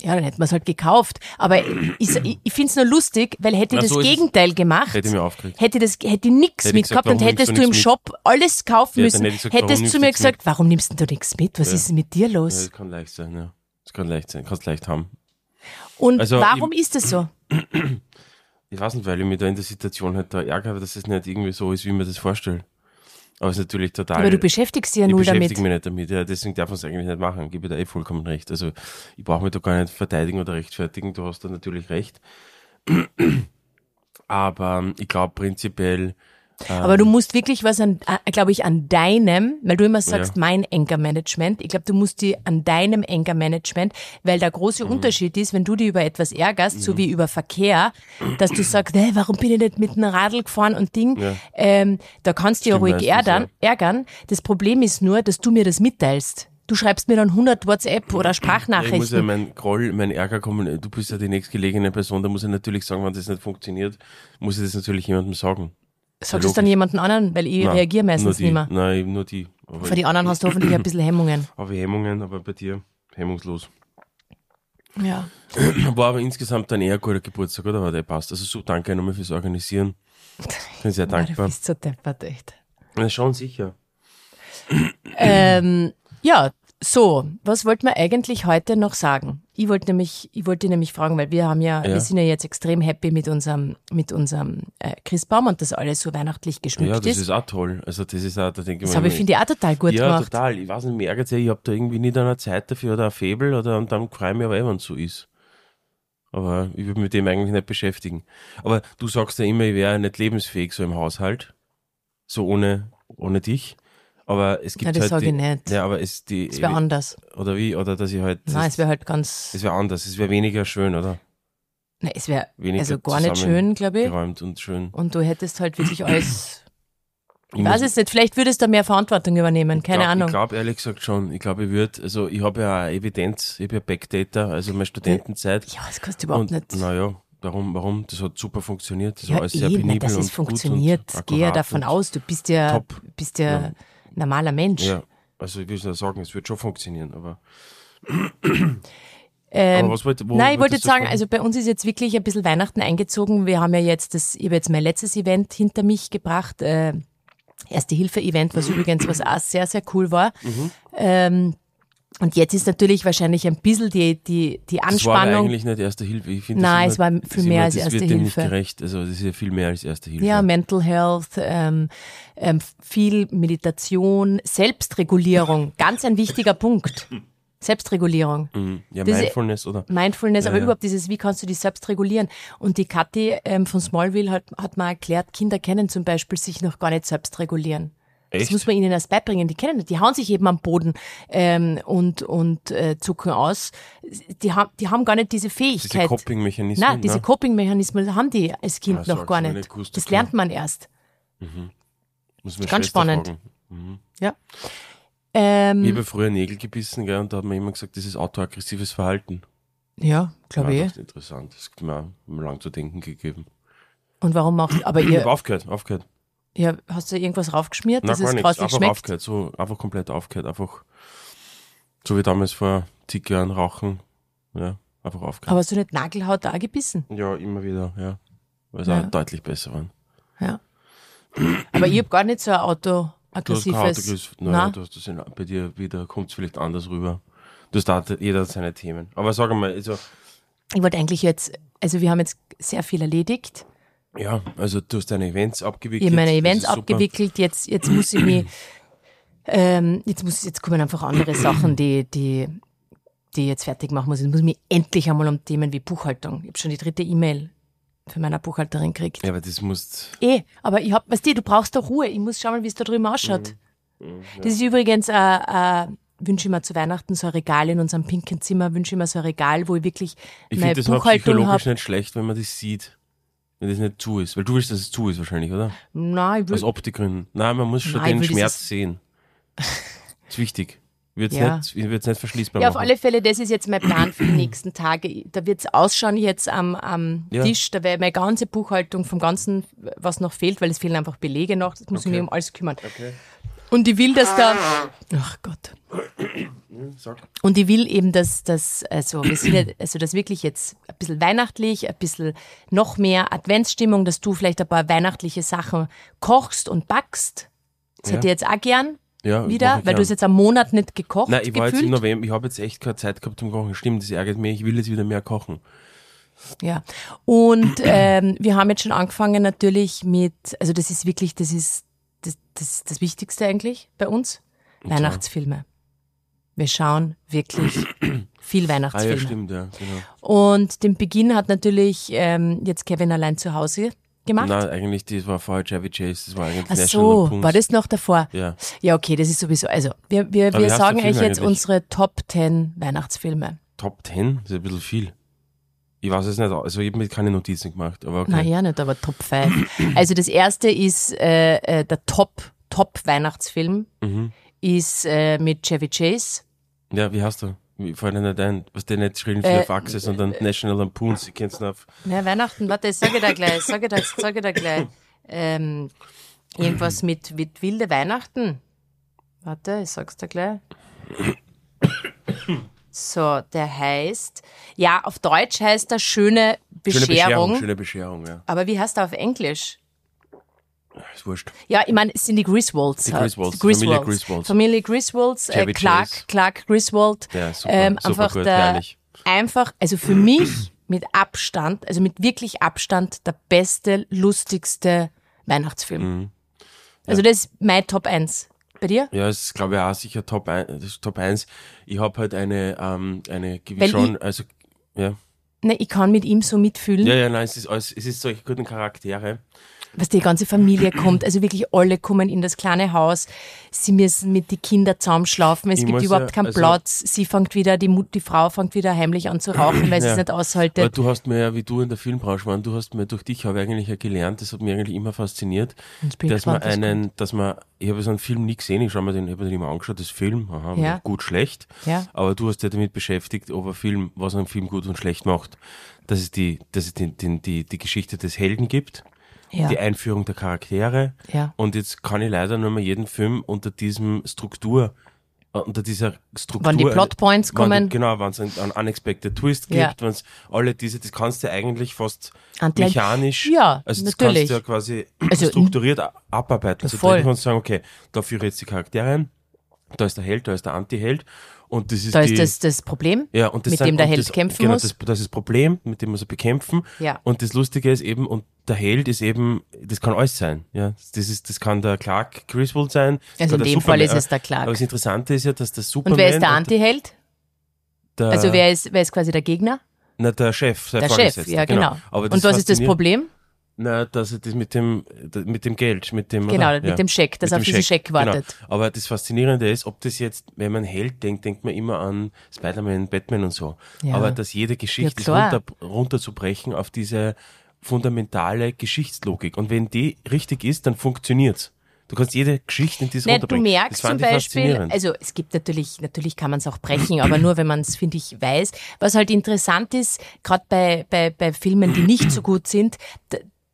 [SPEAKER 1] Ja, dann hätten wir es halt gekauft. Aber ich, ich, ich finde es nur lustig, weil hätte ich das
[SPEAKER 2] so.
[SPEAKER 1] Gegenteil gemacht,
[SPEAKER 2] Hätte ich mir aufgeregt.
[SPEAKER 1] hätte das hätte ich nichts
[SPEAKER 2] Hätte ich gesagt,
[SPEAKER 1] mitgehabt und hättest
[SPEAKER 2] du
[SPEAKER 1] im Shop alles kaufen
[SPEAKER 2] Ja,
[SPEAKER 1] müssen,
[SPEAKER 2] hätte ich gesagt,
[SPEAKER 1] hättest du mir gesagt, warum nimmst du nichts mit? Was
[SPEAKER 2] Ja.
[SPEAKER 1] ist denn mit dir
[SPEAKER 2] Ja,
[SPEAKER 1] los?
[SPEAKER 2] das kann leicht sein, ja. Das kann leicht sein, kannst leicht haben.
[SPEAKER 1] Und
[SPEAKER 2] Also,
[SPEAKER 1] warum ist es so?
[SPEAKER 2] Ich weiß nicht, weil ich mich da in der Situation halt da ärgere, dass es nicht irgendwie so ist, wie ich mir das vorstelle. Aber es ist natürlich total.
[SPEAKER 1] Aber du beschäftigst dich ja
[SPEAKER 2] ich
[SPEAKER 1] null
[SPEAKER 2] beschäftige
[SPEAKER 1] damit.
[SPEAKER 2] mich nicht damit, ja, deswegen darf man es eigentlich nicht machen, gebe ich da eh vollkommen recht. Also ich brauche mich da gar nicht verteidigen oder rechtfertigen, du hast da natürlich recht. Aber ähm, ich glaube prinzipiell
[SPEAKER 1] Aber du musst wirklich was an, glaube ich, an deinem, weil du immer sagst,
[SPEAKER 2] Ja.
[SPEAKER 1] mein Anger-Management. Ich glaube, du musst die an deinem Anger-Management, weil der große
[SPEAKER 2] Mhm.
[SPEAKER 1] Unterschied ist, wenn du dich über etwas ärgerst, so wie über Verkehr, dass du sagst, hey, warum bin ich nicht mit einem Radl gefahren und Ding,
[SPEAKER 2] Ja.
[SPEAKER 1] ähm, da kannst du ja ruhig
[SPEAKER 2] meistens,
[SPEAKER 1] ärgern, ärgern. Das Problem ist nur, dass du mir das mitteilst. Du schreibst mir dann 100 WhatsApp oder
[SPEAKER 2] Ja, ich muss ja
[SPEAKER 1] Sprachnachrichten.
[SPEAKER 2] mein Groll, mein Ärger kommen, du bist ja die nächstgelegene Person, da muss ich natürlich sagen, wenn das nicht funktioniert, muss ich das natürlich jemandem sagen.
[SPEAKER 1] Sagst du es dann jemanden anderen, weil ich
[SPEAKER 2] Nein,
[SPEAKER 1] reagiere meistens nicht mehr.
[SPEAKER 2] Nein, nur die. Aber
[SPEAKER 1] Für die anderen hast du hoffentlich ein bisschen Hemmungen.
[SPEAKER 2] habe ich Hemmungen, aber bei dir hemmungslos.
[SPEAKER 1] Ja.
[SPEAKER 2] War aber insgesamt ein eher guter Geburtstag, oder? War der passt. Also so danke nochmal fürs Organisieren. Bin sehr
[SPEAKER 1] Du
[SPEAKER 2] dankbar.
[SPEAKER 1] bist so deppert, echt.
[SPEAKER 2] Ja, schon sicher.
[SPEAKER 1] Ähm, ja, so, was wollten wir eigentlich heute noch sagen? Ich wollte nämlich, ich wollte nämlich fragen, weil wir haben ja,
[SPEAKER 2] Ja.
[SPEAKER 1] wir sind ja jetzt extrem happy mit unserem, mit unserem äh, Christbaum und das alles so weihnachtlich geschmückt
[SPEAKER 2] Ja, das
[SPEAKER 1] ist.
[SPEAKER 2] ist auch toll. Also das ist auch, da denke ich
[SPEAKER 1] Das
[SPEAKER 2] mir
[SPEAKER 1] habe ich, finde ich, auch total gut
[SPEAKER 2] Ja,
[SPEAKER 1] gemacht.
[SPEAKER 2] total. Ich weiß nicht, mir ärgert ja, ich habe da irgendwie nicht eine Zeit dafür oder ein Faible oder und dann freue ich mich aber eh, wenn es so ist. Aber ich würde mich mit dem eigentlich nicht beschäftigen. Aber du sagst ja immer, ich wäre nicht lebensfähig so im Haushalt. So ohne, ohne dich. Aber es gibt
[SPEAKER 1] Nein, das
[SPEAKER 2] halt
[SPEAKER 1] sage
[SPEAKER 2] die,
[SPEAKER 1] ich nicht.
[SPEAKER 2] Ja, aber es die
[SPEAKER 1] Es wäre anders.
[SPEAKER 2] oder wie oder dass ich halt
[SPEAKER 1] Nein, es wäre halt ganz,
[SPEAKER 2] es wäre anders, es wäre weniger schön, oder?
[SPEAKER 1] nein, es wäre also gar nicht schön, glaube ich.
[SPEAKER 2] Geräumt und schön.
[SPEAKER 1] Und du hättest halt wirklich alles,
[SPEAKER 2] Ich
[SPEAKER 1] ich weiß es nicht, vielleicht würdest du mehr Verantwortung übernehmen, keine
[SPEAKER 2] glaub,
[SPEAKER 1] Ahnung.
[SPEAKER 2] Ich glaube ehrlich gesagt schon. Ich glaube, ich würde, also ich habe ja Evidenz, ich habe ja Backdata, also meine Studentenzeit.
[SPEAKER 1] ja, das kannst du überhaupt
[SPEAKER 2] und
[SPEAKER 1] nicht.
[SPEAKER 2] naja, warum, warum? Das hat super funktioniert. Das
[SPEAKER 1] Ja,
[SPEAKER 2] war alles sehr
[SPEAKER 1] eben,
[SPEAKER 2] penibel
[SPEAKER 1] dass
[SPEAKER 2] und
[SPEAKER 1] es funktioniert.
[SPEAKER 2] Gut und
[SPEAKER 1] Gehe davon
[SPEAKER 2] und,
[SPEAKER 1] aus, du bist ja,
[SPEAKER 2] top.
[SPEAKER 1] bist ja,
[SPEAKER 2] Ja.
[SPEAKER 1] Normaler Mensch.
[SPEAKER 2] Ja, also ich will nur sagen, es wird schon funktionieren, aber,
[SPEAKER 1] Ähm,
[SPEAKER 2] aber was wollte, wo
[SPEAKER 1] Nein, ich wollte jetzt sagen, also bei uns ist jetzt wirklich ein bisschen Weihnachten eingezogen. Wir haben ja jetzt das, ich habe jetzt mein letztes Event hinter mich gebracht, äh, Erste-Hilfe-Event, was übrigens was auch sehr, sehr cool war.
[SPEAKER 2] Mhm.
[SPEAKER 1] Ähm, und jetzt ist natürlich wahrscheinlich ein bisschen die, die, die
[SPEAKER 2] das war
[SPEAKER 1] Anspannung.
[SPEAKER 2] eigentlich nicht Erste Hilfe. Ich finde
[SPEAKER 1] Nein,
[SPEAKER 2] das
[SPEAKER 1] es war
[SPEAKER 2] immer,
[SPEAKER 1] viel mehr
[SPEAKER 2] immer,
[SPEAKER 1] als Erste Hilfe.
[SPEAKER 2] nicht gerecht. Also das ist ja viel mehr als Erste Hilfe.
[SPEAKER 1] Ja, Mental Health, ähm, ähm, viel Meditation, Selbstregulierung, ganz ein wichtiger Punkt. Selbstregulierung.
[SPEAKER 2] Mhm. ja
[SPEAKER 1] Das-
[SPEAKER 2] Mindfulness oder?
[SPEAKER 1] Mindfulness, aber
[SPEAKER 2] ja.
[SPEAKER 1] überhaupt dieses, wie kannst du dich selbst regulieren? Und die Kathi ähm, von Smallville hat, hat mal erklärt, Kinder kennen zum Beispiel sich noch gar nicht selbst regulieren. Das
[SPEAKER 2] Echt?
[SPEAKER 1] muss man ihnen erst beibringen. Die kennen nicht, die hauen sich eben am Boden ähm, und, und äh, zucken aus. Die, haben die haben gar nicht diese
[SPEAKER 2] Diese
[SPEAKER 1] Fähigkeit.
[SPEAKER 2] Coping-Mechanismen.
[SPEAKER 1] Nein, diese
[SPEAKER 2] ne?
[SPEAKER 1] Coping-Mechanismen haben die als Kind
[SPEAKER 2] Ah, so
[SPEAKER 1] noch gar nicht.
[SPEAKER 2] gewusst,
[SPEAKER 1] das lernt man erst.
[SPEAKER 2] Muss meine
[SPEAKER 1] ganz spannend.
[SPEAKER 2] fragen.
[SPEAKER 1] Ja. Ähm,
[SPEAKER 2] Ich habe früher Nägel gebissen, gell, und da hat man immer gesagt, das ist autoaggressives Verhalten.
[SPEAKER 1] ja, glaube ich.
[SPEAKER 2] das ist interessant. Das hat mir lang zu denken gegeben.
[SPEAKER 1] Und warum machst Aber
[SPEAKER 2] Ich habe
[SPEAKER 1] ihr,
[SPEAKER 2] aufgehört, aufgehört.
[SPEAKER 1] Ihr, hast du irgendwas raufgeschmiert,
[SPEAKER 2] Nein,
[SPEAKER 1] dass
[SPEAKER 2] gar
[SPEAKER 1] es
[SPEAKER 2] nichts. Einfach
[SPEAKER 1] schmeckt?
[SPEAKER 2] aufgehört, so, einfach komplett aufgehört. Einfach, so wie damals vor zig Jahren rauchen. Ja, einfach aufgehört.
[SPEAKER 1] Aber hast du nicht Nagelhaut da gebissen?
[SPEAKER 2] ja, immer wieder, ja. Weil es
[SPEAKER 1] Ja.
[SPEAKER 2] auch deutlich besser waren.
[SPEAKER 1] Ja. Aber ich habe gar nicht so ein
[SPEAKER 2] Du hast kein Auto. Naja, du hast das in, bei dir wieder, kommt es vielleicht anders rüber. Du hast da, jeder hat seine Themen. Aber sag mal, also,
[SPEAKER 1] Ich wollte eigentlich jetzt, also wir haben jetzt sehr viel erledigt.
[SPEAKER 2] Ja, also du hast deine Events
[SPEAKER 1] Ich
[SPEAKER 2] abgewickelt.
[SPEAKER 1] habe meine Events
[SPEAKER 2] super.
[SPEAKER 1] abgewickelt. Jetzt, jetzt muss ich mich, ähm, jetzt muss, jetzt kommen einfach andere Sachen, die, die, die ich jetzt fertig machen muss. Jetzt muss ich mich endlich einmal um Themen wie Buchhaltung. Ich habe schon die dritte E-Mail für meine Buchhalterin gekriegt.
[SPEAKER 2] Ja, aber das musst,
[SPEAKER 1] Eh, aber ich hab, weißt du, du brauchst da Ruhe. Ich muss schauen, wie es da drüben ausschaut.
[SPEAKER 2] Mhm.
[SPEAKER 1] Das ist übrigens, äh, äh, wünsche ich mir zu Weihnachten so ein Regal in unserem pinken Zimmer, wünsche ich mir so ein Regal, wo ich wirklich
[SPEAKER 2] ich
[SPEAKER 1] meine
[SPEAKER 2] finde das auch psychologisch
[SPEAKER 1] habe.
[SPEAKER 2] nicht schlecht, wenn man das sieht. Wenn das nicht zu ist. Weil du willst, dass es zu ist wahrscheinlich, oder?
[SPEAKER 1] Nein, ich will,
[SPEAKER 2] Aus Optikgründen. Nein, man muss schon
[SPEAKER 1] Nein,
[SPEAKER 2] den Schmerz sehen. ist wichtig. Wird's
[SPEAKER 1] Ja.
[SPEAKER 2] nicht, wird's nicht verschließbar
[SPEAKER 1] ja, auf
[SPEAKER 2] machen.
[SPEAKER 1] alle Fälle, das ist jetzt mein Plan für die nächsten Tage. Da wird's ausschauen jetzt am, am
[SPEAKER 2] Ja.
[SPEAKER 1] Tisch. Da wäre meine ganze Buchhaltung vom Ganzen, was noch fehlt, weil es fehlen einfach Belege noch. Das muss ich mich um alles kümmern.
[SPEAKER 2] Okay.
[SPEAKER 1] Und ich will, dass da, ach Gott.
[SPEAKER 2] Sag.
[SPEAKER 1] Und ich will eben, dass das, also, also das wirklich jetzt ein bisschen weihnachtlich, ein bisschen noch mehr Adventsstimmung, dass du vielleicht ein paar weihnachtliche Sachen kochst und backst. Das
[SPEAKER 2] Ja.
[SPEAKER 1] hätte ich jetzt auch gern
[SPEAKER 2] Ja,
[SPEAKER 1] wieder, weil du
[SPEAKER 2] gern.
[SPEAKER 1] hast jetzt einen Monat nicht gekocht.
[SPEAKER 2] Nein, ich war jetzt im November, ich habe jetzt echt keine Zeit gehabt zum Kochen. Stimmt, das ärgert mich. Ich will jetzt wieder mehr kochen.
[SPEAKER 1] Ja. Und ähm, wir haben jetzt schon angefangen natürlich mit, also das ist wirklich, das ist das, das, das Wichtigste eigentlich bei uns, Weihnachtsfilme. Wir schauen wirklich viel
[SPEAKER 2] Ah ja,
[SPEAKER 1] Weihnachtsfilme.
[SPEAKER 2] stimmt, ja, genau.
[SPEAKER 1] Und den Beginn hat natürlich ähm, jetzt Kevin allein zu Hause gemacht?
[SPEAKER 2] Nein, eigentlich, das war vorher Chevy Chase, das war eigentlich
[SPEAKER 1] Ach
[SPEAKER 2] National
[SPEAKER 1] so, war das noch davor?
[SPEAKER 2] Ja.
[SPEAKER 1] Ja, okay, das ist sowieso, also wir, wir,
[SPEAKER 2] Aber
[SPEAKER 1] wir sagen euch jetzt
[SPEAKER 2] eigentlich?
[SPEAKER 1] unsere Top 10 Weihnachtsfilme.
[SPEAKER 2] Top 10? Das ist ein bisschen viel. Ich weiß es nicht, also ich habe mir keine Notizen gemacht, aber okay.
[SPEAKER 1] Na ja, nicht, aber Top 5. Also das erste ist äh, äh, der Top, Top Weihnachtsfilm
[SPEAKER 2] Mhm.
[SPEAKER 1] ist äh, mit Chevy Chase.
[SPEAKER 2] Ja, wie heißt du? Wie fällt dir nicht ein? Was der nicht geschrieben
[SPEAKER 1] Äh,
[SPEAKER 2] auf Achse, sondern National Lampoons. Ich kenn's auf.
[SPEAKER 1] Na, Weihnachten, warte, sag ich da gleich, sag ich da, sag ich da gleich. Ähm, irgendwas mit, mit wilde Weihnachten. Warte, ich sag's dir gleich. So, der heißt, ja, auf Deutsch heißt er Schöne Bescherung.
[SPEAKER 2] Schöne Bescherung, schöne Bescherung, ja.
[SPEAKER 1] Aber wie heißt er auf Englisch?
[SPEAKER 2] Ist wurscht.
[SPEAKER 1] Ja, ich meine, es sind die Griswolds.
[SPEAKER 2] Die
[SPEAKER 1] halt.
[SPEAKER 2] Griswolds,
[SPEAKER 1] Griswolds.
[SPEAKER 2] Familie Griswolds.
[SPEAKER 1] Familie Griswolds, äh, Clark,
[SPEAKER 2] Chase.
[SPEAKER 1] Clark Griswold.
[SPEAKER 2] Ja, super,
[SPEAKER 1] ähm,
[SPEAKER 2] super
[SPEAKER 1] einfach
[SPEAKER 2] gut,
[SPEAKER 1] der, einfach, also für mich mit Abstand, also mit wirklich Abstand der beste, lustigste Weihnachtsfilm.
[SPEAKER 2] Mhm.
[SPEAKER 1] Also das ist mein Top 1. Bei dir?
[SPEAKER 2] Ja, es ist, glaube ich, auch sicher Top 1. Das ist Top 1. Ich habe halt eine, ähm, eine,
[SPEAKER 1] Weil
[SPEAKER 2] schon, also, ja.
[SPEAKER 1] Ne, ich kann mit ihm so mitfühlen.
[SPEAKER 2] Ja, ja, nein, es ist, alles, es ist solche guten Charaktere.
[SPEAKER 1] Was die ganze Familie kommt, also wirklich alle kommen in das kleine Haus, sie müssen mit den Kindern zusammenschlafen, es
[SPEAKER 2] Ich
[SPEAKER 1] gibt überhaupt
[SPEAKER 2] ja-
[SPEAKER 1] keinen
[SPEAKER 2] also-
[SPEAKER 1] Platz, sie fängt wieder, die, Mut, die Frau fängt wieder heimlich an zu rauchen, weil sie
[SPEAKER 2] Ja.
[SPEAKER 1] es nicht
[SPEAKER 2] Aber
[SPEAKER 1] aushaltet.
[SPEAKER 2] du hast mir ja, wie du in der Filmbranche warst, du hast mir durch dich habe ich eigentlich ja gelernt, das hat mich eigentlich immer fasziniert, dass man einen, dass man, ich habe so einen Film nie gesehen, ich schau mir den, ich habe den immer angeschaut, das Film, aha,
[SPEAKER 1] Ja.
[SPEAKER 2] gut, schlecht,
[SPEAKER 1] Ja.
[SPEAKER 2] aber du hast ja damit beschäftigt, ob ein Film, was ein Film gut und schlecht macht, dass es die, dass es die, die, die, die Geschichte des Helden gibt,
[SPEAKER 1] Ja.
[SPEAKER 2] die Einführung der Charaktere,
[SPEAKER 1] Ja.
[SPEAKER 2] und jetzt kann ich leider nur mal jeden Film unter diesem Struktur, äh, unter dieser Struktur.
[SPEAKER 1] Wann die Plotpoints kommen.
[SPEAKER 2] Genau, wenn es einen, Unexpected Twist gibt,
[SPEAKER 1] Ja.
[SPEAKER 2] wenn es alle diese, das kannst du eigentlich fast
[SPEAKER 1] Anti-
[SPEAKER 2] mechanisch,
[SPEAKER 1] Ja,
[SPEAKER 2] also das
[SPEAKER 1] natürlich.
[SPEAKER 2] kannst du ja quasi
[SPEAKER 1] Also,
[SPEAKER 2] strukturiert abarbeiten. Also
[SPEAKER 1] voll.
[SPEAKER 2] du kannst sagen, okay, da führe ich jetzt die Charaktere ein, da ist der Held, da ist der Anti-Held und das ist
[SPEAKER 1] Da
[SPEAKER 2] die,
[SPEAKER 1] ist das das Problem,
[SPEAKER 2] ja, und das
[SPEAKER 1] mit
[SPEAKER 2] sind-
[SPEAKER 1] dem der Held
[SPEAKER 2] das,
[SPEAKER 1] kämpfen
[SPEAKER 2] genau,
[SPEAKER 1] muss.
[SPEAKER 2] Das, das ist das Problem, mit dem muss er bekämpfen.
[SPEAKER 1] Ja.
[SPEAKER 2] Und das Lustige ist eben, und der Held ist eben, das kann alles sein. Ja, das ist, das kann der Clark Griswold sein.
[SPEAKER 1] Also in dem Fall ist
[SPEAKER 2] Superman-
[SPEAKER 1] es der Clark.
[SPEAKER 2] Aber das Interessante ist ja, dass der Superman.
[SPEAKER 1] Und wer ist der Antiheld?
[SPEAKER 2] Der,
[SPEAKER 1] Also wer ist, wer ist quasi der Gegner?
[SPEAKER 2] na, der Chef, der,
[SPEAKER 1] Der Chef, ja genau.
[SPEAKER 2] Aber
[SPEAKER 1] Und was ist das Problem?
[SPEAKER 2] Na, dass er das mit dem, mit dem Geld, mit dem,
[SPEAKER 1] Genau,
[SPEAKER 2] oder?
[SPEAKER 1] mit dem Scheck, dass
[SPEAKER 2] Mit
[SPEAKER 1] auf diesen Scheck wartet.
[SPEAKER 2] Genau. Aber das Faszinierende ist, ob das jetzt, wenn man Held denkt, denkt man immer an Spider-Man, Batman und so.
[SPEAKER 1] Ja.
[SPEAKER 2] Aber dass jede Geschichte
[SPEAKER 1] klar.
[SPEAKER 2] runter, runterzubrechen auf diese fundamentale Geschichtslogik. Und wenn die richtig ist, dann funktioniert's. Du kannst jede Geschichte in diese
[SPEAKER 1] Nein, du merkst zum Beispiel, also es gibt natürlich, natürlich kann man es auch brechen, aber nur wenn man es, finde ich, weiß. Was halt interessant ist, gerade bei, bei, bei Filmen, die nicht so gut sind,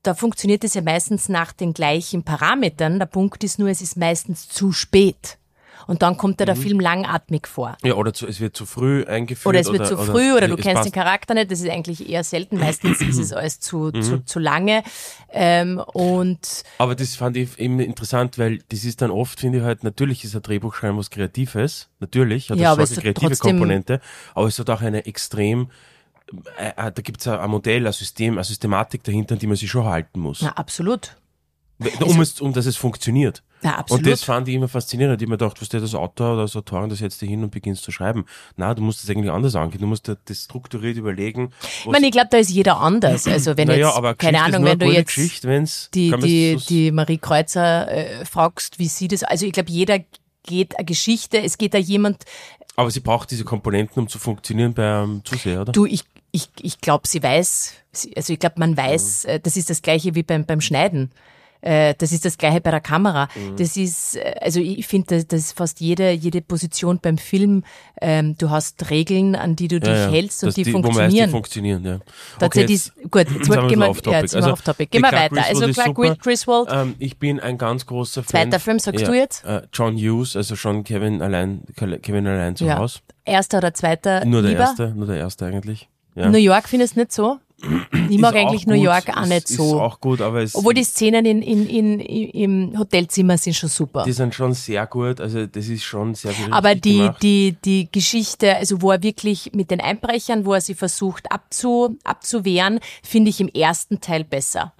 [SPEAKER 1] da, da funktioniert es ja meistens nach den gleichen Parametern. Der Punkt ist nur, es ist meistens zu spät. Und dann kommt
[SPEAKER 2] Mhm.
[SPEAKER 1] dir der Film langatmig vor.
[SPEAKER 2] ja, oder zu, es wird zu früh eingeführt.
[SPEAKER 1] Oder es wird zu früh oder du
[SPEAKER 2] es
[SPEAKER 1] kennst
[SPEAKER 2] passt.
[SPEAKER 1] den Charakter nicht. Das ist eigentlich eher selten. Meistens ist es alles zu,
[SPEAKER 2] Mhm.
[SPEAKER 1] zu, zu lange. Ähm, und
[SPEAKER 2] Aber das fand ich eben interessant, weil das ist dann oft, finde ich halt, natürlich ist ein Drehbuchschreiben was Kreatives, natürlich, hat
[SPEAKER 1] Ja,
[SPEAKER 2] das eine
[SPEAKER 1] hat
[SPEAKER 2] kreative Komponente, aber es hat auch eine extrem, da gibt es ein Modell, ein System, eine Systematik dahinter, an die man sich schon halten muss,
[SPEAKER 1] na, absolut.
[SPEAKER 2] um, es, um dass es funktioniert.
[SPEAKER 1] Ja, absolut.
[SPEAKER 2] Und das fand ich immer faszinierend. Ich hab mir gedacht, was der das Autor oder das Autorin, das setzt dich hin und beginnst zu schreiben. Na, du musst das eigentlich anders angehen. Du musst dir das strukturiert überlegen.
[SPEAKER 1] Ich meine, ich glaube, da ist jeder anders. Also wenn
[SPEAKER 2] naja,
[SPEAKER 1] jetzt,
[SPEAKER 2] aber
[SPEAKER 1] keine
[SPEAKER 2] Geschichte
[SPEAKER 1] Ahnung, wenn du jetzt die, die, die Marie Kreuzer äh, fragst, wie sie das, also ich glaube, jeder geht eine Geschichte, es geht da jemand,
[SPEAKER 2] aber sie braucht diese Komponenten, um zu funktionieren beim Zuseher, oder?
[SPEAKER 1] du, ich, ich, ich glaube, sie weiß, also ich glaube, man weiß, äh, das ist das gleiche wie beim, beim Schneiden. Äh, Das ist das gleiche bei der Kamera.
[SPEAKER 2] Mhm.
[SPEAKER 1] Das ist, äh, also ich finde, das, das ist fast jede, jede Position beim Film. Ähm, du hast Regeln, an die du dich hältst und
[SPEAKER 2] dass
[SPEAKER 1] die,
[SPEAKER 2] man weiß, die
[SPEAKER 1] funktionieren.
[SPEAKER 2] funktionieren, ja.
[SPEAKER 1] Tatsächlich,
[SPEAKER 2] jetzt-
[SPEAKER 1] ist, gut, jetzt gehen wir, ja, jetzt
[SPEAKER 2] Also,
[SPEAKER 1] off topic.
[SPEAKER 2] die
[SPEAKER 1] Gehen wir weiter. Also
[SPEAKER 2] Griswold ist
[SPEAKER 1] Clark
[SPEAKER 2] super.
[SPEAKER 1] Griswold,
[SPEAKER 2] Ähm, ich bin ein ganz großer Fan.
[SPEAKER 1] Zweiter Film, sagst du jetzt?
[SPEAKER 2] Äh, John Hughes, also schon Kevin allein, Kevin allein zu
[SPEAKER 1] ja.
[SPEAKER 2] Hause.
[SPEAKER 1] erster oder zweiter
[SPEAKER 2] Nur der
[SPEAKER 1] lieber?
[SPEAKER 2] erste, nur der erste eigentlich. Ja.
[SPEAKER 1] New York findest du nicht so? Ich mag
[SPEAKER 2] Ist
[SPEAKER 1] eigentlich New
[SPEAKER 2] gut,
[SPEAKER 1] York auch
[SPEAKER 2] ist,
[SPEAKER 1] nicht
[SPEAKER 2] Ist
[SPEAKER 1] so.
[SPEAKER 2] auch gut, aber es,
[SPEAKER 1] Obwohl die Szenen in, in, in, im Hotelzimmer sind schon super.
[SPEAKER 2] die sind schon sehr gut, also das ist schon sehr viel
[SPEAKER 1] Aber die,
[SPEAKER 2] gemacht.
[SPEAKER 1] die, die Geschichte, also wo er wirklich mit den Einbrechern, wo er sie versucht abzu, abzuwehren, finde ich im ersten Teil besser.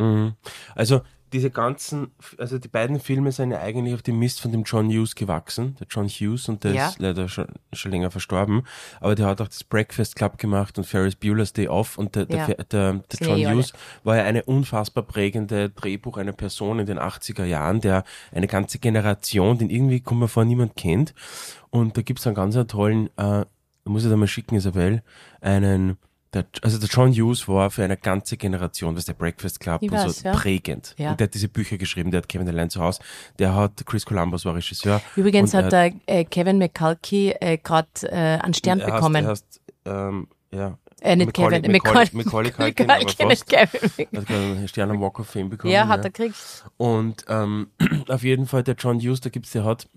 [SPEAKER 2] Also diese ganzen, also die beiden Filme sind ja eigentlich auf dem Mist von dem John Hughes gewachsen, der John Hughes, und der
[SPEAKER 1] Ja.
[SPEAKER 2] ist leider schon, schon länger verstorben, aber der hat auch das Breakfast Club gemacht und Ferris Bueller's Day Off und der,
[SPEAKER 1] Ja.
[SPEAKER 2] der, der, der John
[SPEAKER 1] eh alle.
[SPEAKER 2] Hughes war ja eine unfassbar prägende Drehbuch, eine Person in den 80er Jahren, der eine ganze Generation, den irgendwie, kommt mir vor, niemand kennt. Und da gibt's einen ganz tollen, äh, muss ich da mal schicken, Isabel, einen, der, also der John Hughes war für eine ganze Generation, was der Breakfast Club
[SPEAKER 1] Ich weiß,
[SPEAKER 2] so
[SPEAKER 1] ja.
[SPEAKER 2] prägend.
[SPEAKER 1] Ja.
[SPEAKER 2] Und der hat diese Bücher geschrieben, der hat Kevin allein zu Hause, der hat Chris Columbus war Regisseur.
[SPEAKER 1] Übrigens hat
[SPEAKER 2] er
[SPEAKER 1] der äh, Kevin McCulkey äh, gerade äh, einen Stern
[SPEAKER 2] er
[SPEAKER 1] bekommen.
[SPEAKER 2] Heißt, er heißt, ähm, ja.
[SPEAKER 1] äh, nicht
[SPEAKER 2] Macaulay-
[SPEAKER 1] Kevin,
[SPEAKER 2] Macaulay-
[SPEAKER 1] Macaulay,
[SPEAKER 2] Macaulay aber
[SPEAKER 1] Culkin, nicht. Kevin.
[SPEAKER 2] Er hat gerade einen Stern am Walk of Fame bekommen.
[SPEAKER 1] Ja, hat er gekriegt.
[SPEAKER 2] Und ähm, auf jeden Fall der John Hughes, da gibt's der hat,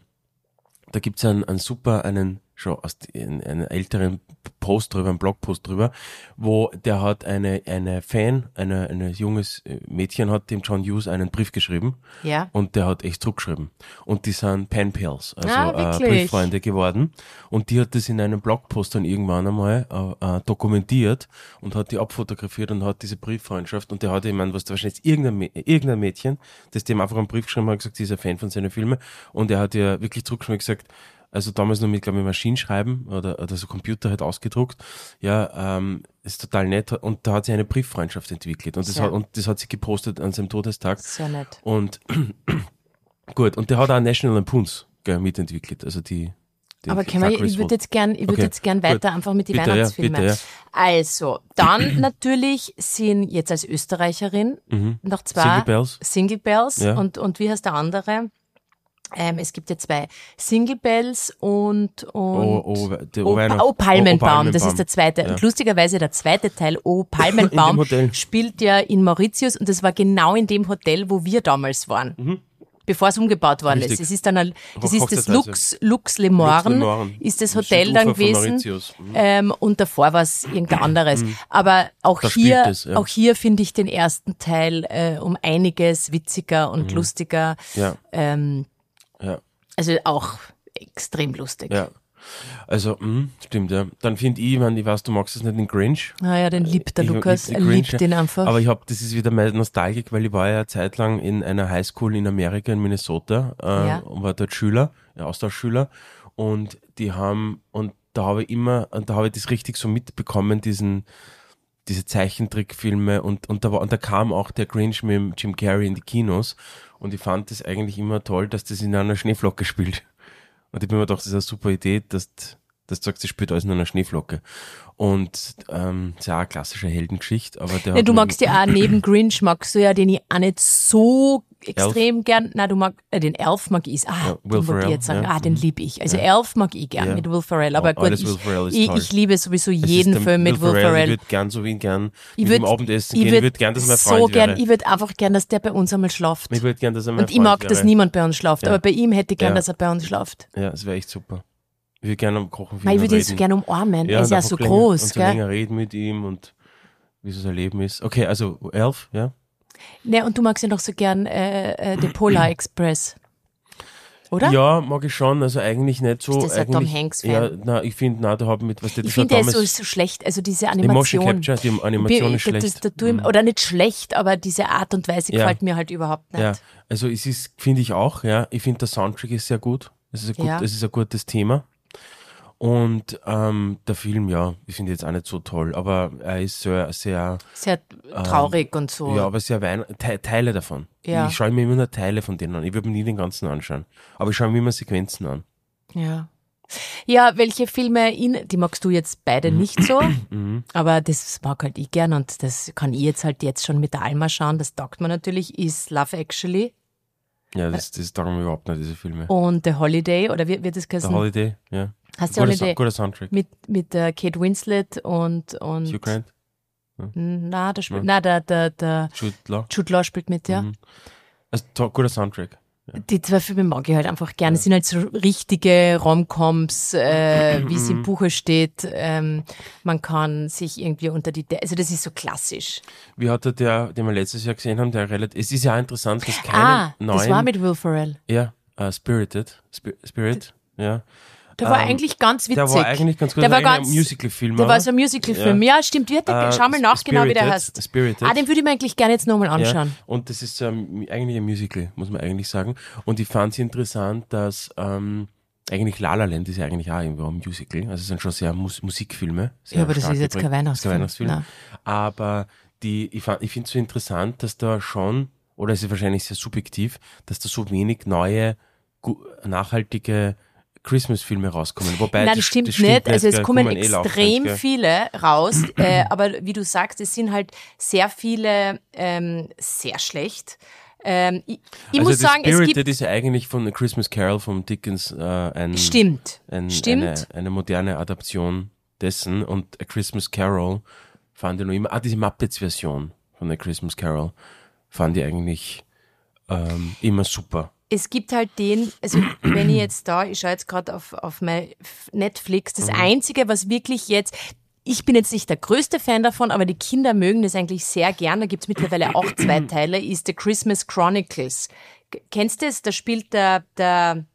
[SPEAKER 2] da gibt's einen, einen super, einen schon aus einen, einen älteren Post drüber, einen Blogpost drüber, wo der hat eine eine Fan, eine eine junges äh, Mädchen hat dem John Hughes einen Brief geschrieben
[SPEAKER 1] Ja.
[SPEAKER 2] und der hat echt zurückgeschrieben. Und die sind Pen Pals, also
[SPEAKER 1] Ah,
[SPEAKER 2] äh? Brieffreunde geworden. Und die hat das in einem Blogpost dann irgendwann einmal äh, äh, dokumentiert und hat die abfotografiert und hat diese Brieffreundschaft. Und der hat jemand, was da wahrscheinlich irgendein, irgendein Mädchen, das dem einfach einen Brief geschrieben hat, und gesagt, sie ist ein Fan von seinen Filmen. Und er hat ihr wirklich zurückgeschrieben und gesagt, also damals noch mit, glaube ich, Maschinenschreiben oder, oder so Computer halt ausgedruckt. Ja, ähm, ist total nett. Und da hat sie eine Brieffreundschaft entwickelt. Und das, hat, und das hat sie gepostet an seinem Todestag.
[SPEAKER 1] Sehr nett.
[SPEAKER 2] Und gut, und der hat auch National Lampoons gell, mitentwickelt. Also die.
[SPEAKER 1] Aber können wir, ich würde jetzt gern, ich würde
[SPEAKER 2] Okay,
[SPEAKER 1] jetzt gern
[SPEAKER 2] gut.
[SPEAKER 1] weiter einfach mit den
[SPEAKER 2] Bitte, ja,
[SPEAKER 1] Weihnachtsfilmen.
[SPEAKER 2] bitte, ja.
[SPEAKER 1] Also, dann natürlich sind jetzt als Österreicherin noch zwei
[SPEAKER 2] Mhm. Single Bells.
[SPEAKER 1] Single Bells
[SPEAKER 2] Ja.
[SPEAKER 1] und, und wie heißt der andere? Ähm, es gibt ja zwei Single Bells und, und
[SPEAKER 2] Oh, oh, der
[SPEAKER 1] Oh, Pa- oh, Palmenbaum,
[SPEAKER 2] oh,
[SPEAKER 1] das ist der zweite.
[SPEAKER 2] Ja.
[SPEAKER 1] Und lustigerweise der zweite Teil, Oh, Palmenbaum, spielt ja in Mauritius und das war genau in dem Hotel, wo wir damals waren. Bevor es umgebaut worden
[SPEAKER 2] Mhm. Richtig.
[SPEAKER 1] ist. Es ist dann ein, das
[SPEAKER 2] Hoch-
[SPEAKER 1] ist das. Lux, Lux Le Morne. ist das Hotel dann gewesen.
[SPEAKER 2] Mhm.
[SPEAKER 1] Ähm, und davor war es irgendein anderes. Aber auch
[SPEAKER 2] Da
[SPEAKER 1] hier,
[SPEAKER 2] es, ja.
[SPEAKER 1] auch hier finde ich den ersten Teil äh, um einiges witziger und lustiger.
[SPEAKER 2] Mhm. Ja,
[SPEAKER 1] Ähm,
[SPEAKER 2] ja,
[SPEAKER 1] also auch extrem lustig.
[SPEAKER 2] ja. Also, mh, stimmt, ja. Dann finde ich, ich meine, ich weiß, du magst es nicht, den Grinch.
[SPEAKER 1] Naja, den liebt der
[SPEAKER 2] Ich
[SPEAKER 1] Lukas. Er liebt den einfach.
[SPEAKER 2] Aber ich habe, das ist wieder meine Nostalgik, weil ich war ja eine Zeit lang in einer Highschool in Amerika, in Minnesota, äh,
[SPEAKER 1] Ja.
[SPEAKER 2] und war dort Schüler, ja, Austauschschüler. Und die haben, und da habe ich immer, und da habe ich das richtig so mitbekommen, diesen, diese Zeichentrickfilme und, und da war, und da kam auch der Grinch mit Jim Carrey in die Kinos. Und ich fand das eigentlich immer toll, dass das in einer Schneeflocke spielt. Und ich bin mir gedacht, das ist eine super Idee, dass, dass du sagst, das spielt alles in einer Schneeflocke. Und ähm, ist ja auch eine klassische Heldengeschichte, aber der
[SPEAKER 1] Ja, du magst ja auch neben Grinch magst du ja den ich auch nicht so extrem gern. Na, du mag äh, den Elf mag ich. Ah,
[SPEAKER 2] Ja,
[SPEAKER 1] den wollte ich
[SPEAKER 2] Ferrell,
[SPEAKER 1] jetzt sagen.
[SPEAKER 2] ja.
[SPEAKER 1] Ah, den lieb ich. Also Elf mag ich gern
[SPEAKER 2] Ja.
[SPEAKER 1] mit Will Ferrell. Aber
[SPEAKER 2] Oh,
[SPEAKER 1] gut,
[SPEAKER 2] alles
[SPEAKER 1] ich,
[SPEAKER 2] Ferrell
[SPEAKER 1] ich, ich liebe sowieso jeden
[SPEAKER 2] der
[SPEAKER 1] Film mit Will
[SPEAKER 2] Ich
[SPEAKER 1] Ferrell.
[SPEAKER 2] würde gern so wie ihn gern
[SPEAKER 1] Ich
[SPEAKER 2] mit
[SPEAKER 1] würd-
[SPEAKER 2] ihm Abendessen
[SPEAKER 1] ich
[SPEAKER 2] gehen. Ich würde gern, dass mein
[SPEAKER 1] so
[SPEAKER 2] Freund
[SPEAKER 1] gern,
[SPEAKER 2] wäre.
[SPEAKER 1] ich würde einfach gern, dass der bei uns einmal schlaft.
[SPEAKER 2] Ich würde gern, dass er mein
[SPEAKER 1] Und ich
[SPEAKER 2] Freund
[SPEAKER 1] mag,
[SPEAKER 2] wäre.
[SPEAKER 1] dass niemand bei uns schlaft,
[SPEAKER 2] Ja.
[SPEAKER 1] aber bei ihm hätte ich gern,
[SPEAKER 2] Ja.
[SPEAKER 1] dass er bei uns schlaft.
[SPEAKER 2] Ja, das wäre echt super. Ich würde gerne am Kochen
[SPEAKER 1] Weil ich würde ihn so gerne umarmen. er ist ja so
[SPEAKER 2] länger,
[SPEAKER 1] groß,
[SPEAKER 2] Und so
[SPEAKER 1] gell?
[SPEAKER 2] länger reden mit ihm und wie so sein Leben ist. Okay, also elf, ja.
[SPEAKER 1] Ne, und du magst ja noch so gern äh, äh, den Polar Express. Oder?
[SPEAKER 2] Ja, mag ich schon. Also eigentlich nicht so.
[SPEAKER 1] Ist das ein Tom
[SPEAKER 2] eigentlich,
[SPEAKER 1] Hanks-Fan?
[SPEAKER 2] Ja, na, ich finde, na, da haben mit was der
[SPEAKER 1] Ich
[SPEAKER 2] das
[SPEAKER 1] finde, der ist so, so schlecht. Also diese
[SPEAKER 2] die Motion
[SPEAKER 1] Animation.
[SPEAKER 2] Capture, die Animation ist
[SPEAKER 1] das,
[SPEAKER 2] schlecht. Mhm.
[SPEAKER 1] das, das, tu ihm- oder nicht schlecht, aber diese Art und Weise
[SPEAKER 2] Ja.
[SPEAKER 1] gefällt mir halt überhaupt nicht.
[SPEAKER 2] Ja, also es ist, finde ich auch, ja. Ich finde, der Soundtrack ist sehr gut. Es ist ein, gut,
[SPEAKER 1] Ja.
[SPEAKER 2] es ist ein gutes Thema. Und ähm, der Film, ja, ich finde jetzt auch nicht so toll, aber er ist sehr, sehr,
[SPEAKER 1] Sehr traurig und so.
[SPEAKER 2] Ähm, ja, aber sehr wein Te Teile davon.
[SPEAKER 1] Ja.
[SPEAKER 2] Ich schaue mir immer nur Teile von denen an. Ich würde mir nie den ganzen anschauen. Aber ich schaue mir immer Sequenzen an.
[SPEAKER 1] Ja. Ja, welche Filme, ihn, die magst du jetzt beide
[SPEAKER 2] Mhm.
[SPEAKER 1] nicht so, aber das mag halt ich gern und das kann ich jetzt halt jetzt schon mit der Alma schauen, das taugt mir natürlich, ist Love Actually
[SPEAKER 2] Ja, das, das taugen mir überhaupt nicht, diese Filme.
[SPEAKER 1] und The Holiday oder wie wird das heißen?
[SPEAKER 2] Holiday, ja.
[SPEAKER 1] Hast du Holiday?
[SPEAKER 2] Sa- guter Soundtrack.
[SPEAKER 1] Mit, mit äh, Kate Winslet und, und
[SPEAKER 2] Hugh Grant,
[SPEAKER 1] na, der spielt,
[SPEAKER 2] Ja.
[SPEAKER 1] na, der, der, der
[SPEAKER 2] Jude Law.
[SPEAKER 1] Jude Law spielt mit, ja.
[SPEAKER 2] Mhm. Also, to- guter Soundtrack.
[SPEAKER 1] Die zwei Filme mag ich halt einfach gerne. Es sind halt so richtige Romcoms, äh, wie es im Buche steht. Ähm, man kann sich irgendwie unter die, De also das ist so klassisch.
[SPEAKER 2] Wie hat er der, den wir letztes Jahr gesehen haben, der relativ, es ist ja interessant, dass keine
[SPEAKER 1] ah,
[SPEAKER 2] neuen,
[SPEAKER 1] das war mit Will Ferrell.
[SPEAKER 2] ja, äh, Spirited, Spi- Spirit, ja,
[SPEAKER 1] Der war
[SPEAKER 2] Ähm,
[SPEAKER 1] eigentlich ganz witzig.
[SPEAKER 2] Der war eigentlich ganz gut.
[SPEAKER 1] Der war ganz,
[SPEAKER 2] ein Musical-Film.
[SPEAKER 1] Der war so ein Musical-Film. Ja. stimmt. Wie der,
[SPEAKER 2] Äh,
[SPEAKER 1] schau mal nach, genau wie der
[SPEAKER 2] Spirited,
[SPEAKER 1] heißt.
[SPEAKER 2] Spirited.
[SPEAKER 1] Ah, den würde ich mir eigentlich gerne jetzt nochmal anschauen.
[SPEAKER 2] Ja, und das ist ähm, eigentlich ein Musical, muss man eigentlich sagen. Und ich fand es interessant, dass ähm, eigentlich La La Land ist ja eigentlich auch irgendwo ein Musical. Also es sind schon sehr Mus Musikfilme. Sehr
[SPEAKER 1] Ja, aber das ist jetzt kein. Weihnachtsfilm.
[SPEAKER 2] Kein Weihnachtsfilm. Aber die, ich, ich finde es so interessant, dass da schon, oder es ist wahrscheinlich sehr subjektiv, dass da so wenig neue, nachhaltige Christmas-Filme rauskommen. Wobei
[SPEAKER 1] Nein, das stimmt,
[SPEAKER 2] das
[SPEAKER 1] nicht. Also es
[SPEAKER 2] gell,
[SPEAKER 1] kommen
[SPEAKER 2] eh
[SPEAKER 1] extrem
[SPEAKER 2] gell.
[SPEAKER 1] viele raus, äh, aber wie du sagst, es sind halt sehr viele ähm, sehr schlecht. Ähm, ich ich
[SPEAKER 2] also
[SPEAKER 1] muss sagen, es
[SPEAKER 2] Spirited
[SPEAKER 1] gibt
[SPEAKER 2] ist ja eigentlich von A Christmas Carol von Dickens äh, ein,
[SPEAKER 1] stimmt,
[SPEAKER 2] ein,
[SPEAKER 1] stimmt.
[SPEAKER 2] Eine, eine moderne Adaption dessen und A Christmas Carol fand ich noch immer, ah, diese Muppets-Version von A Christmas Carol fand ich eigentlich ähm, immer super.
[SPEAKER 1] Es gibt halt den, also wenn ich jetzt da, ich schaue jetzt gerade auf, auf mein Netflix, das Einzige, was wirklich jetzt, ich bin jetzt nicht der größte Fan davon, aber die Kinder mögen das eigentlich sehr gern, da gibt's mittlerweile auch zwei Teile, ist The Christmas Chronicles. Kennst du es? Da spielt der, der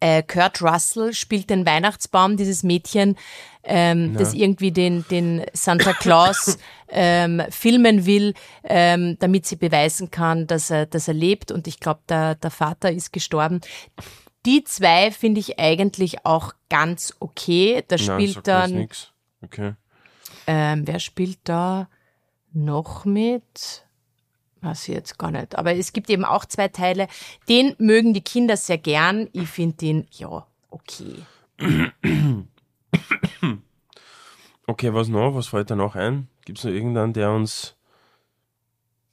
[SPEAKER 1] äh, Kurt Russell spielt den Weihnachtsbaum, dieses Mädchen, ähm, das irgendwie den, den Santa Claus ähm, filmen will, ähm, damit sie beweisen kann, dass er, dass er lebt. Und ich glaube, der, der Vater ist gestorben. Die zwei finde ich eigentlich auch ganz okay. Da spielt
[SPEAKER 2] jetzt
[SPEAKER 1] dann.
[SPEAKER 2] Okay.
[SPEAKER 1] ähm, wer spielt da noch mit? Weiß ich jetzt gar nicht. Aber es gibt eben auch zwei Teile. Den mögen die Kinder sehr gern. Ich finde den, ja, okay.
[SPEAKER 2] Okay, was noch? Was fällt da noch ein? Gibt es noch irgendeinen, der uns,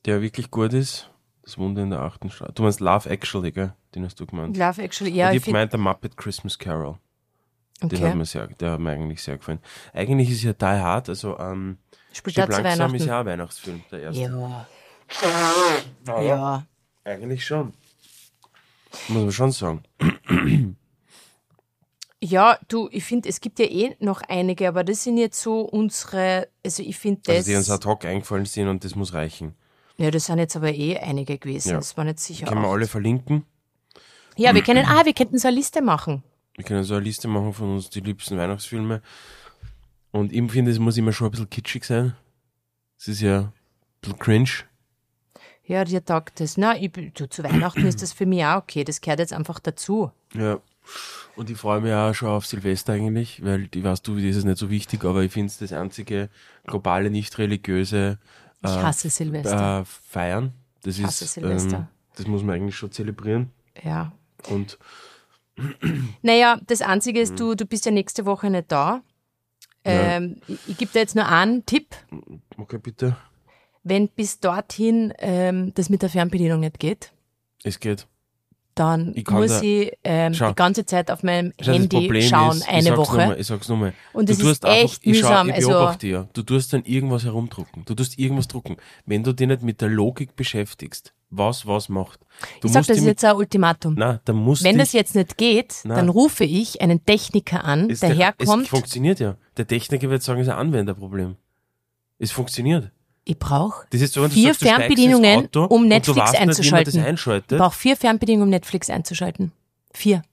[SPEAKER 2] der wirklich gut ist? Das Wunder in der achten Straße. Du meinst Love Actually, gell? Den hast du gemeint.
[SPEAKER 1] Love Actually,
[SPEAKER 2] Und
[SPEAKER 1] ja,
[SPEAKER 2] ich
[SPEAKER 1] ich
[SPEAKER 2] gemeint, der Muppet Christmas Carol. Den hat
[SPEAKER 1] okay.
[SPEAKER 2] mir sehr, der hat mir eigentlich sehr gefallen. Eigentlich ist ja Die Hard, also ähm,
[SPEAKER 1] Spielt
[SPEAKER 2] langsam ist ja auch ein Weihnachtsfilm, der erste.
[SPEAKER 1] Ja.
[SPEAKER 2] Aber
[SPEAKER 1] Ja.
[SPEAKER 2] Eigentlich schon. Muss man schon sagen.
[SPEAKER 1] Ja, du, ich finde, es gibt ja eh noch einige, aber das sind jetzt so unsere, also ich finde das,
[SPEAKER 2] Also die uns ad hoc eingefallen sind und das muss reichen.
[SPEAKER 1] ja, das sind jetzt aber eh einige gewesen,
[SPEAKER 2] Ja.
[SPEAKER 1] das waren jetzt sicher
[SPEAKER 2] Können wir alle verlinken.
[SPEAKER 1] Ja, wir können, ah, wir könnten so eine Liste machen.
[SPEAKER 2] Wir können so eine Liste machen von uns die liebsten Weihnachtsfilme. Und ich finde, es muss immer schon ein bisschen kitschig sein. Es ist ja ein bisschen cringe.
[SPEAKER 1] Ja, dir taugt das. Na, ich, du, zu Weihnachten ist das für mich auch okay, das gehört jetzt einfach dazu.
[SPEAKER 2] Ja. Und ich freue mich auch schon auf Silvester eigentlich, weil ich weiß, du, das ist nicht so wichtig, aber ich finde es das einzige globale, nicht religiöse
[SPEAKER 1] Ich
[SPEAKER 2] äh,
[SPEAKER 1] hasse Silvester.
[SPEAKER 2] äh, Feiern. Das
[SPEAKER 1] hasse
[SPEAKER 2] ist,
[SPEAKER 1] Silvester.
[SPEAKER 2] ähm, das muss man eigentlich schon zelebrieren.
[SPEAKER 1] ja.
[SPEAKER 2] Und
[SPEAKER 1] Naja, das Einzige ist, du, du bist ja nächste Woche nicht da. Ähm, ich ich gebe dir jetzt nur einen Tipp.
[SPEAKER 2] okay, bitte.
[SPEAKER 1] Wenn bis dorthin ähm, das mit der Fernbedienung nicht geht,
[SPEAKER 2] Es geht.
[SPEAKER 1] dann
[SPEAKER 2] Ich
[SPEAKER 1] muss
[SPEAKER 2] da-
[SPEAKER 1] ich ähm,
[SPEAKER 2] Schau.
[SPEAKER 1] die ganze Zeit auf meinem
[SPEAKER 2] Schau,
[SPEAKER 1] Handy schauen,
[SPEAKER 2] ist, ich
[SPEAKER 1] eine Woche.
[SPEAKER 2] Mal, ich sag's nochmal.
[SPEAKER 1] Und
[SPEAKER 2] du tust
[SPEAKER 1] ist echt
[SPEAKER 2] ich schau,
[SPEAKER 1] mühsam,
[SPEAKER 2] Ich
[SPEAKER 1] also-
[SPEAKER 2] beobachte ja. Du tust dann irgendwas herumdrucken. Du tust irgendwas drucken. Wenn du dich nicht mit der Logik beschäftigst, was was macht. Du
[SPEAKER 1] Ich sag,
[SPEAKER 2] musst
[SPEAKER 1] das ist jetzt ein Ultimatum.
[SPEAKER 2] na, da musst
[SPEAKER 1] Wenn das jetzt nicht geht,
[SPEAKER 2] Na.
[SPEAKER 1] dann rufe ich einen Techniker an, der
[SPEAKER 2] Es
[SPEAKER 1] herkommt.
[SPEAKER 2] funktioniert ja. Der Techniker wird sagen, es ist ein Anwenderproblem. Es funktioniert.
[SPEAKER 1] Ich brauche
[SPEAKER 2] so,
[SPEAKER 1] vier
[SPEAKER 2] sagst,
[SPEAKER 1] Fernbedienungen, um Netflix
[SPEAKER 2] man
[SPEAKER 1] einzuschalten. ich brauche vier Fernbedienungen, um Netflix einzuschalten. Vier.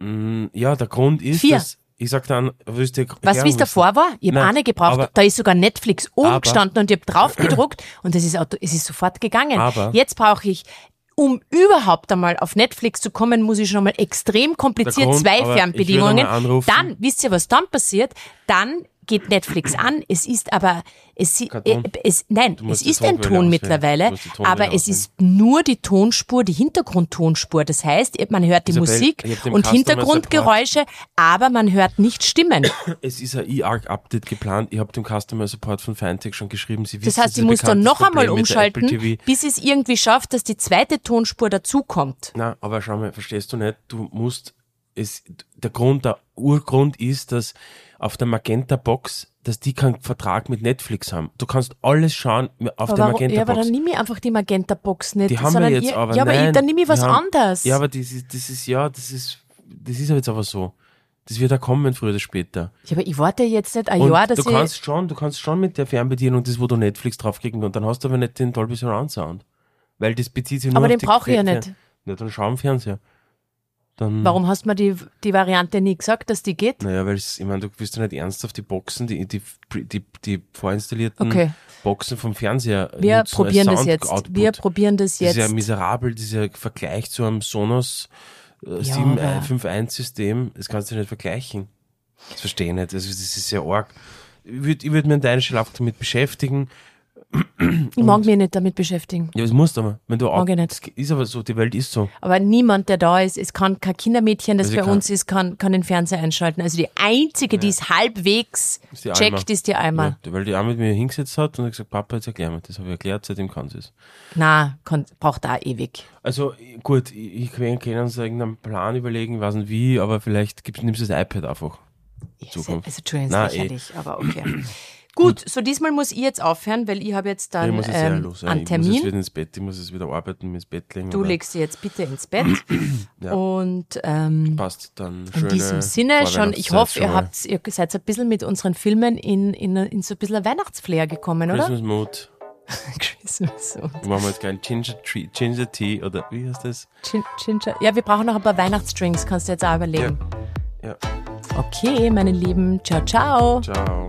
[SPEAKER 2] Mm, Ja, der Grund ist,
[SPEAKER 1] Vier.
[SPEAKER 2] dass ich sag dann, willst du
[SPEAKER 1] du, wie es davor war? Ich habe eine gebraucht.
[SPEAKER 2] aber-
[SPEAKER 1] da ist sogar Netflix oben
[SPEAKER 2] aber-
[SPEAKER 1] gestanden und ich habe drauf gedruckt und es ist, auto, es ist sofort gegangen.
[SPEAKER 2] Aber-
[SPEAKER 1] Jetzt brauche ich, um überhaupt einmal auf Netflix zu kommen, muss ich schon mal extrem kompliziert
[SPEAKER 2] Grund,
[SPEAKER 1] zwei
[SPEAKER 2] anrufen.
[SPEAKER 1] Dann, wisst ihr, was dann passiert? Dann geht Netflix an. Es ist aber, es, äh, es nein, es ist ein Ton
[SPEAKER 2] auswählen.
[SPEAKER 1] mittlerweile, aber es ist nur die Tonspur, die Hintergrundtonspur. Das heißt, man hört die
[SPEAKER 2] Isabel,
[SPEAKER 1] Musik
[SPEAKER 2] ich
[SPEAKER 1] und
[SPEAKER 2] Customer
[SPEAKER 1] Hintergrundgeräusche, aber man hört nicht Stimmen.
[SPEAKER 2] Es ist ein E-Arc-Update geplant. Ich habe dem Customer Support von Fintech schon geschrieben. Sie
[SPEAKER 1] Das
[SPEAKER 2] wissen,
[SPEAKER 1] heißt, sie
[SPEAKER 2] ist ein
[SPEAKER 1] muss dann noch einmal
[SPEAKER 2] Problem
[SPEAKER 1] umschalten, bis es irgendwie schafft, dass die zweite Tonspur dazukommt.
[SPEAKER 2] Na, aber schau mal, verstehst du nicht? Du musst es, der Grund, der Urgrund ist, dass auf der Magenta-Box, dass die keinen Vertrag mit Netflix haben. Du kannst alles schauen auf
[SPEAKER 1] Aber
[SPEAKER 2] der
[SPEAKER 1] warum, ja, aber dann nimm ich einfach die Magenta-Box nicht.
[SPEAKER 2] Die haben wir jetzt
[SPEAKER 1] ihr,
[SPEAKER 2] aber.
[SPEAKER 1] Ja, aber
[SPEAKER 2] nein,
[SPEAKER 1] ich, dann nehme ich was
[SPEAKER 2] haben-
[SPEAKER 1] anderes.
[SPEAKER 2] Ja, aber das ist, das ist, ja, das ist, das ist jetzt aber so. Das wird ja kommen, früher oder später.
[SPEAKER 1] Ja, aber ich warte jetzt nicht ein
[SPEAKER 2] Und
[SPEAKER 1] Jahr, dass
[SPEAKER 2] du
[SPEAKER 1] ich...
[SPEAKER 2] kannst schon, du kannst schon mit der Fernbedienung das, wo du Netflix draufklicken und dann hast du aber nicht den Dolby Surround Sound. Weil das bezieht sich nur
[SPEAKER 1] Aber
[SPEAKER 2] auf
[SPEAKER 1] den brauche ich ja nicht.
[SPEAKER 2] Ja, dann schau am Fernseher. Dann.
[SPEAKER 1] Warum hast du mir die, die Variante nie gesagt, dass die geht?
[SPEAKER 2] Naja, weil ich meine, du willst ja nicht ernsthaft die Boxen, die, die, die, die vorinstallierten
[SPEAKER 1] Okay.
[SPEAKER 2] Boxen vom Fernseher
[SPEAKER 1] Wir probieren das jetzt.
[SPEAKER 2] Sound-Output.
[SPEAKER 1] Wir probieren das
[SPEAKER 2] Das ist ja
[SPEAKER 1] jetzt.
[SPEAKER 2] miserabel, dieser Vergleich zu einem Sonos äh,
[SPEAKER 1] Ja,
[SPEAKER 2] 7,
[SPEAKER 1] aber-
[SPEAKER 2] 5.1-System. Das kannst du nicht vergleichen. Das verstehe ich nicht. Also, das ist sehr arg. Ich würde ich würd mir an deiner Stelle auch damit beschäftigen.
[SPEAKER 1] Ich mag mich nicht damit beschäftigen.
[SPEAKER 2] Ja, das musst du aber. Wenn du auch,
[SPEAKER 1] Mag ich nicht.
[SPEAKER 2] Ist aber so, die Welt ist so.
[SPEAKER 1] Aber niemand, der da ist, es kann kein Kindermädchen, das
[SPEAKER 2] Also
[SPEAKER 1] bei
[SPEAKER 2] ich kann-
[SPEAKER 1] uns ist, kann, kann den Fernseher einschalten. Also die einzige, die es halbwegs
[SPEAKER 2] Ist die Alma.
[SPEAKER 1] checkt, ist die Alma.
[SPEAKER 2] Ja, weil die auch mit mir hingesetzt hat und hat gesagt, Papa, jetzt erklär mir. Das habe ich erklärt, seitdem kann sie es.
[SPEAKER 1] Na, kann, braucht auch ewig.
[SPEAKER 2] Also gut, ich, ich kann uns irgendeinen Plan überlegen, weiß nicht wie, aber vielleicht nimmst du das iPad einfach.
[SPEAKER 1] Ja,
[SPEAKER 2] Zukunft.
[SPEAKER 1] Also, Entschuldigung, ist
[SPEAKER 2] eh.
[SPEAKER 1] lächerlich, aber okay. Gut, so diesmal muss ich jetzt aufhören, weil ich habe jetzt
[SPEAKER 2] ich
[SPEAKER 1] dann
[SPEAKER 2] muss jetzt ähm, los. Ja.
[SPEAKER 1] einen
[SPEAKER 2] Ich muss jetzt
[SPEAKER 1] Termin.
[SPEAKER 2] wieder ins Bett, ich muss jetzt wieder arbeiten, ins Bett legen.
[SPEAKER 1] Du legst dich jetzt bitte ins Bett.
[SPEAKER 2] Ja.
[SPEAKER 1] Und ähm,
[SPEAKER 2] Passt dann
[SPEAKER 1] in diesem Sinne schon, ich hoffe, ihr habt, ihr seid ein bisschen mit unseren Filmen in, in, in so ein bisschen ein Weihnachtsflair gekommen, oder?
[SPEAKER 2] Christmas Mood.
[SPEAKER 1] Christmas. und
[SPEAKER 2] Machen wir jetzt keinen Ginger, Tree, Ginger Tea oder wie heißt das?
[SPEAKER 1] Gin- Ginger. Ja, wir brauchen noch ein paar Weihnachtsdrinks, kannst du jetzt auch überlegen.
[SPEAKER 2] Ja.
[SPEAKER 1] Okay, meine Lieben, ciao, ciao.
[SPEAKER 2] Ciao.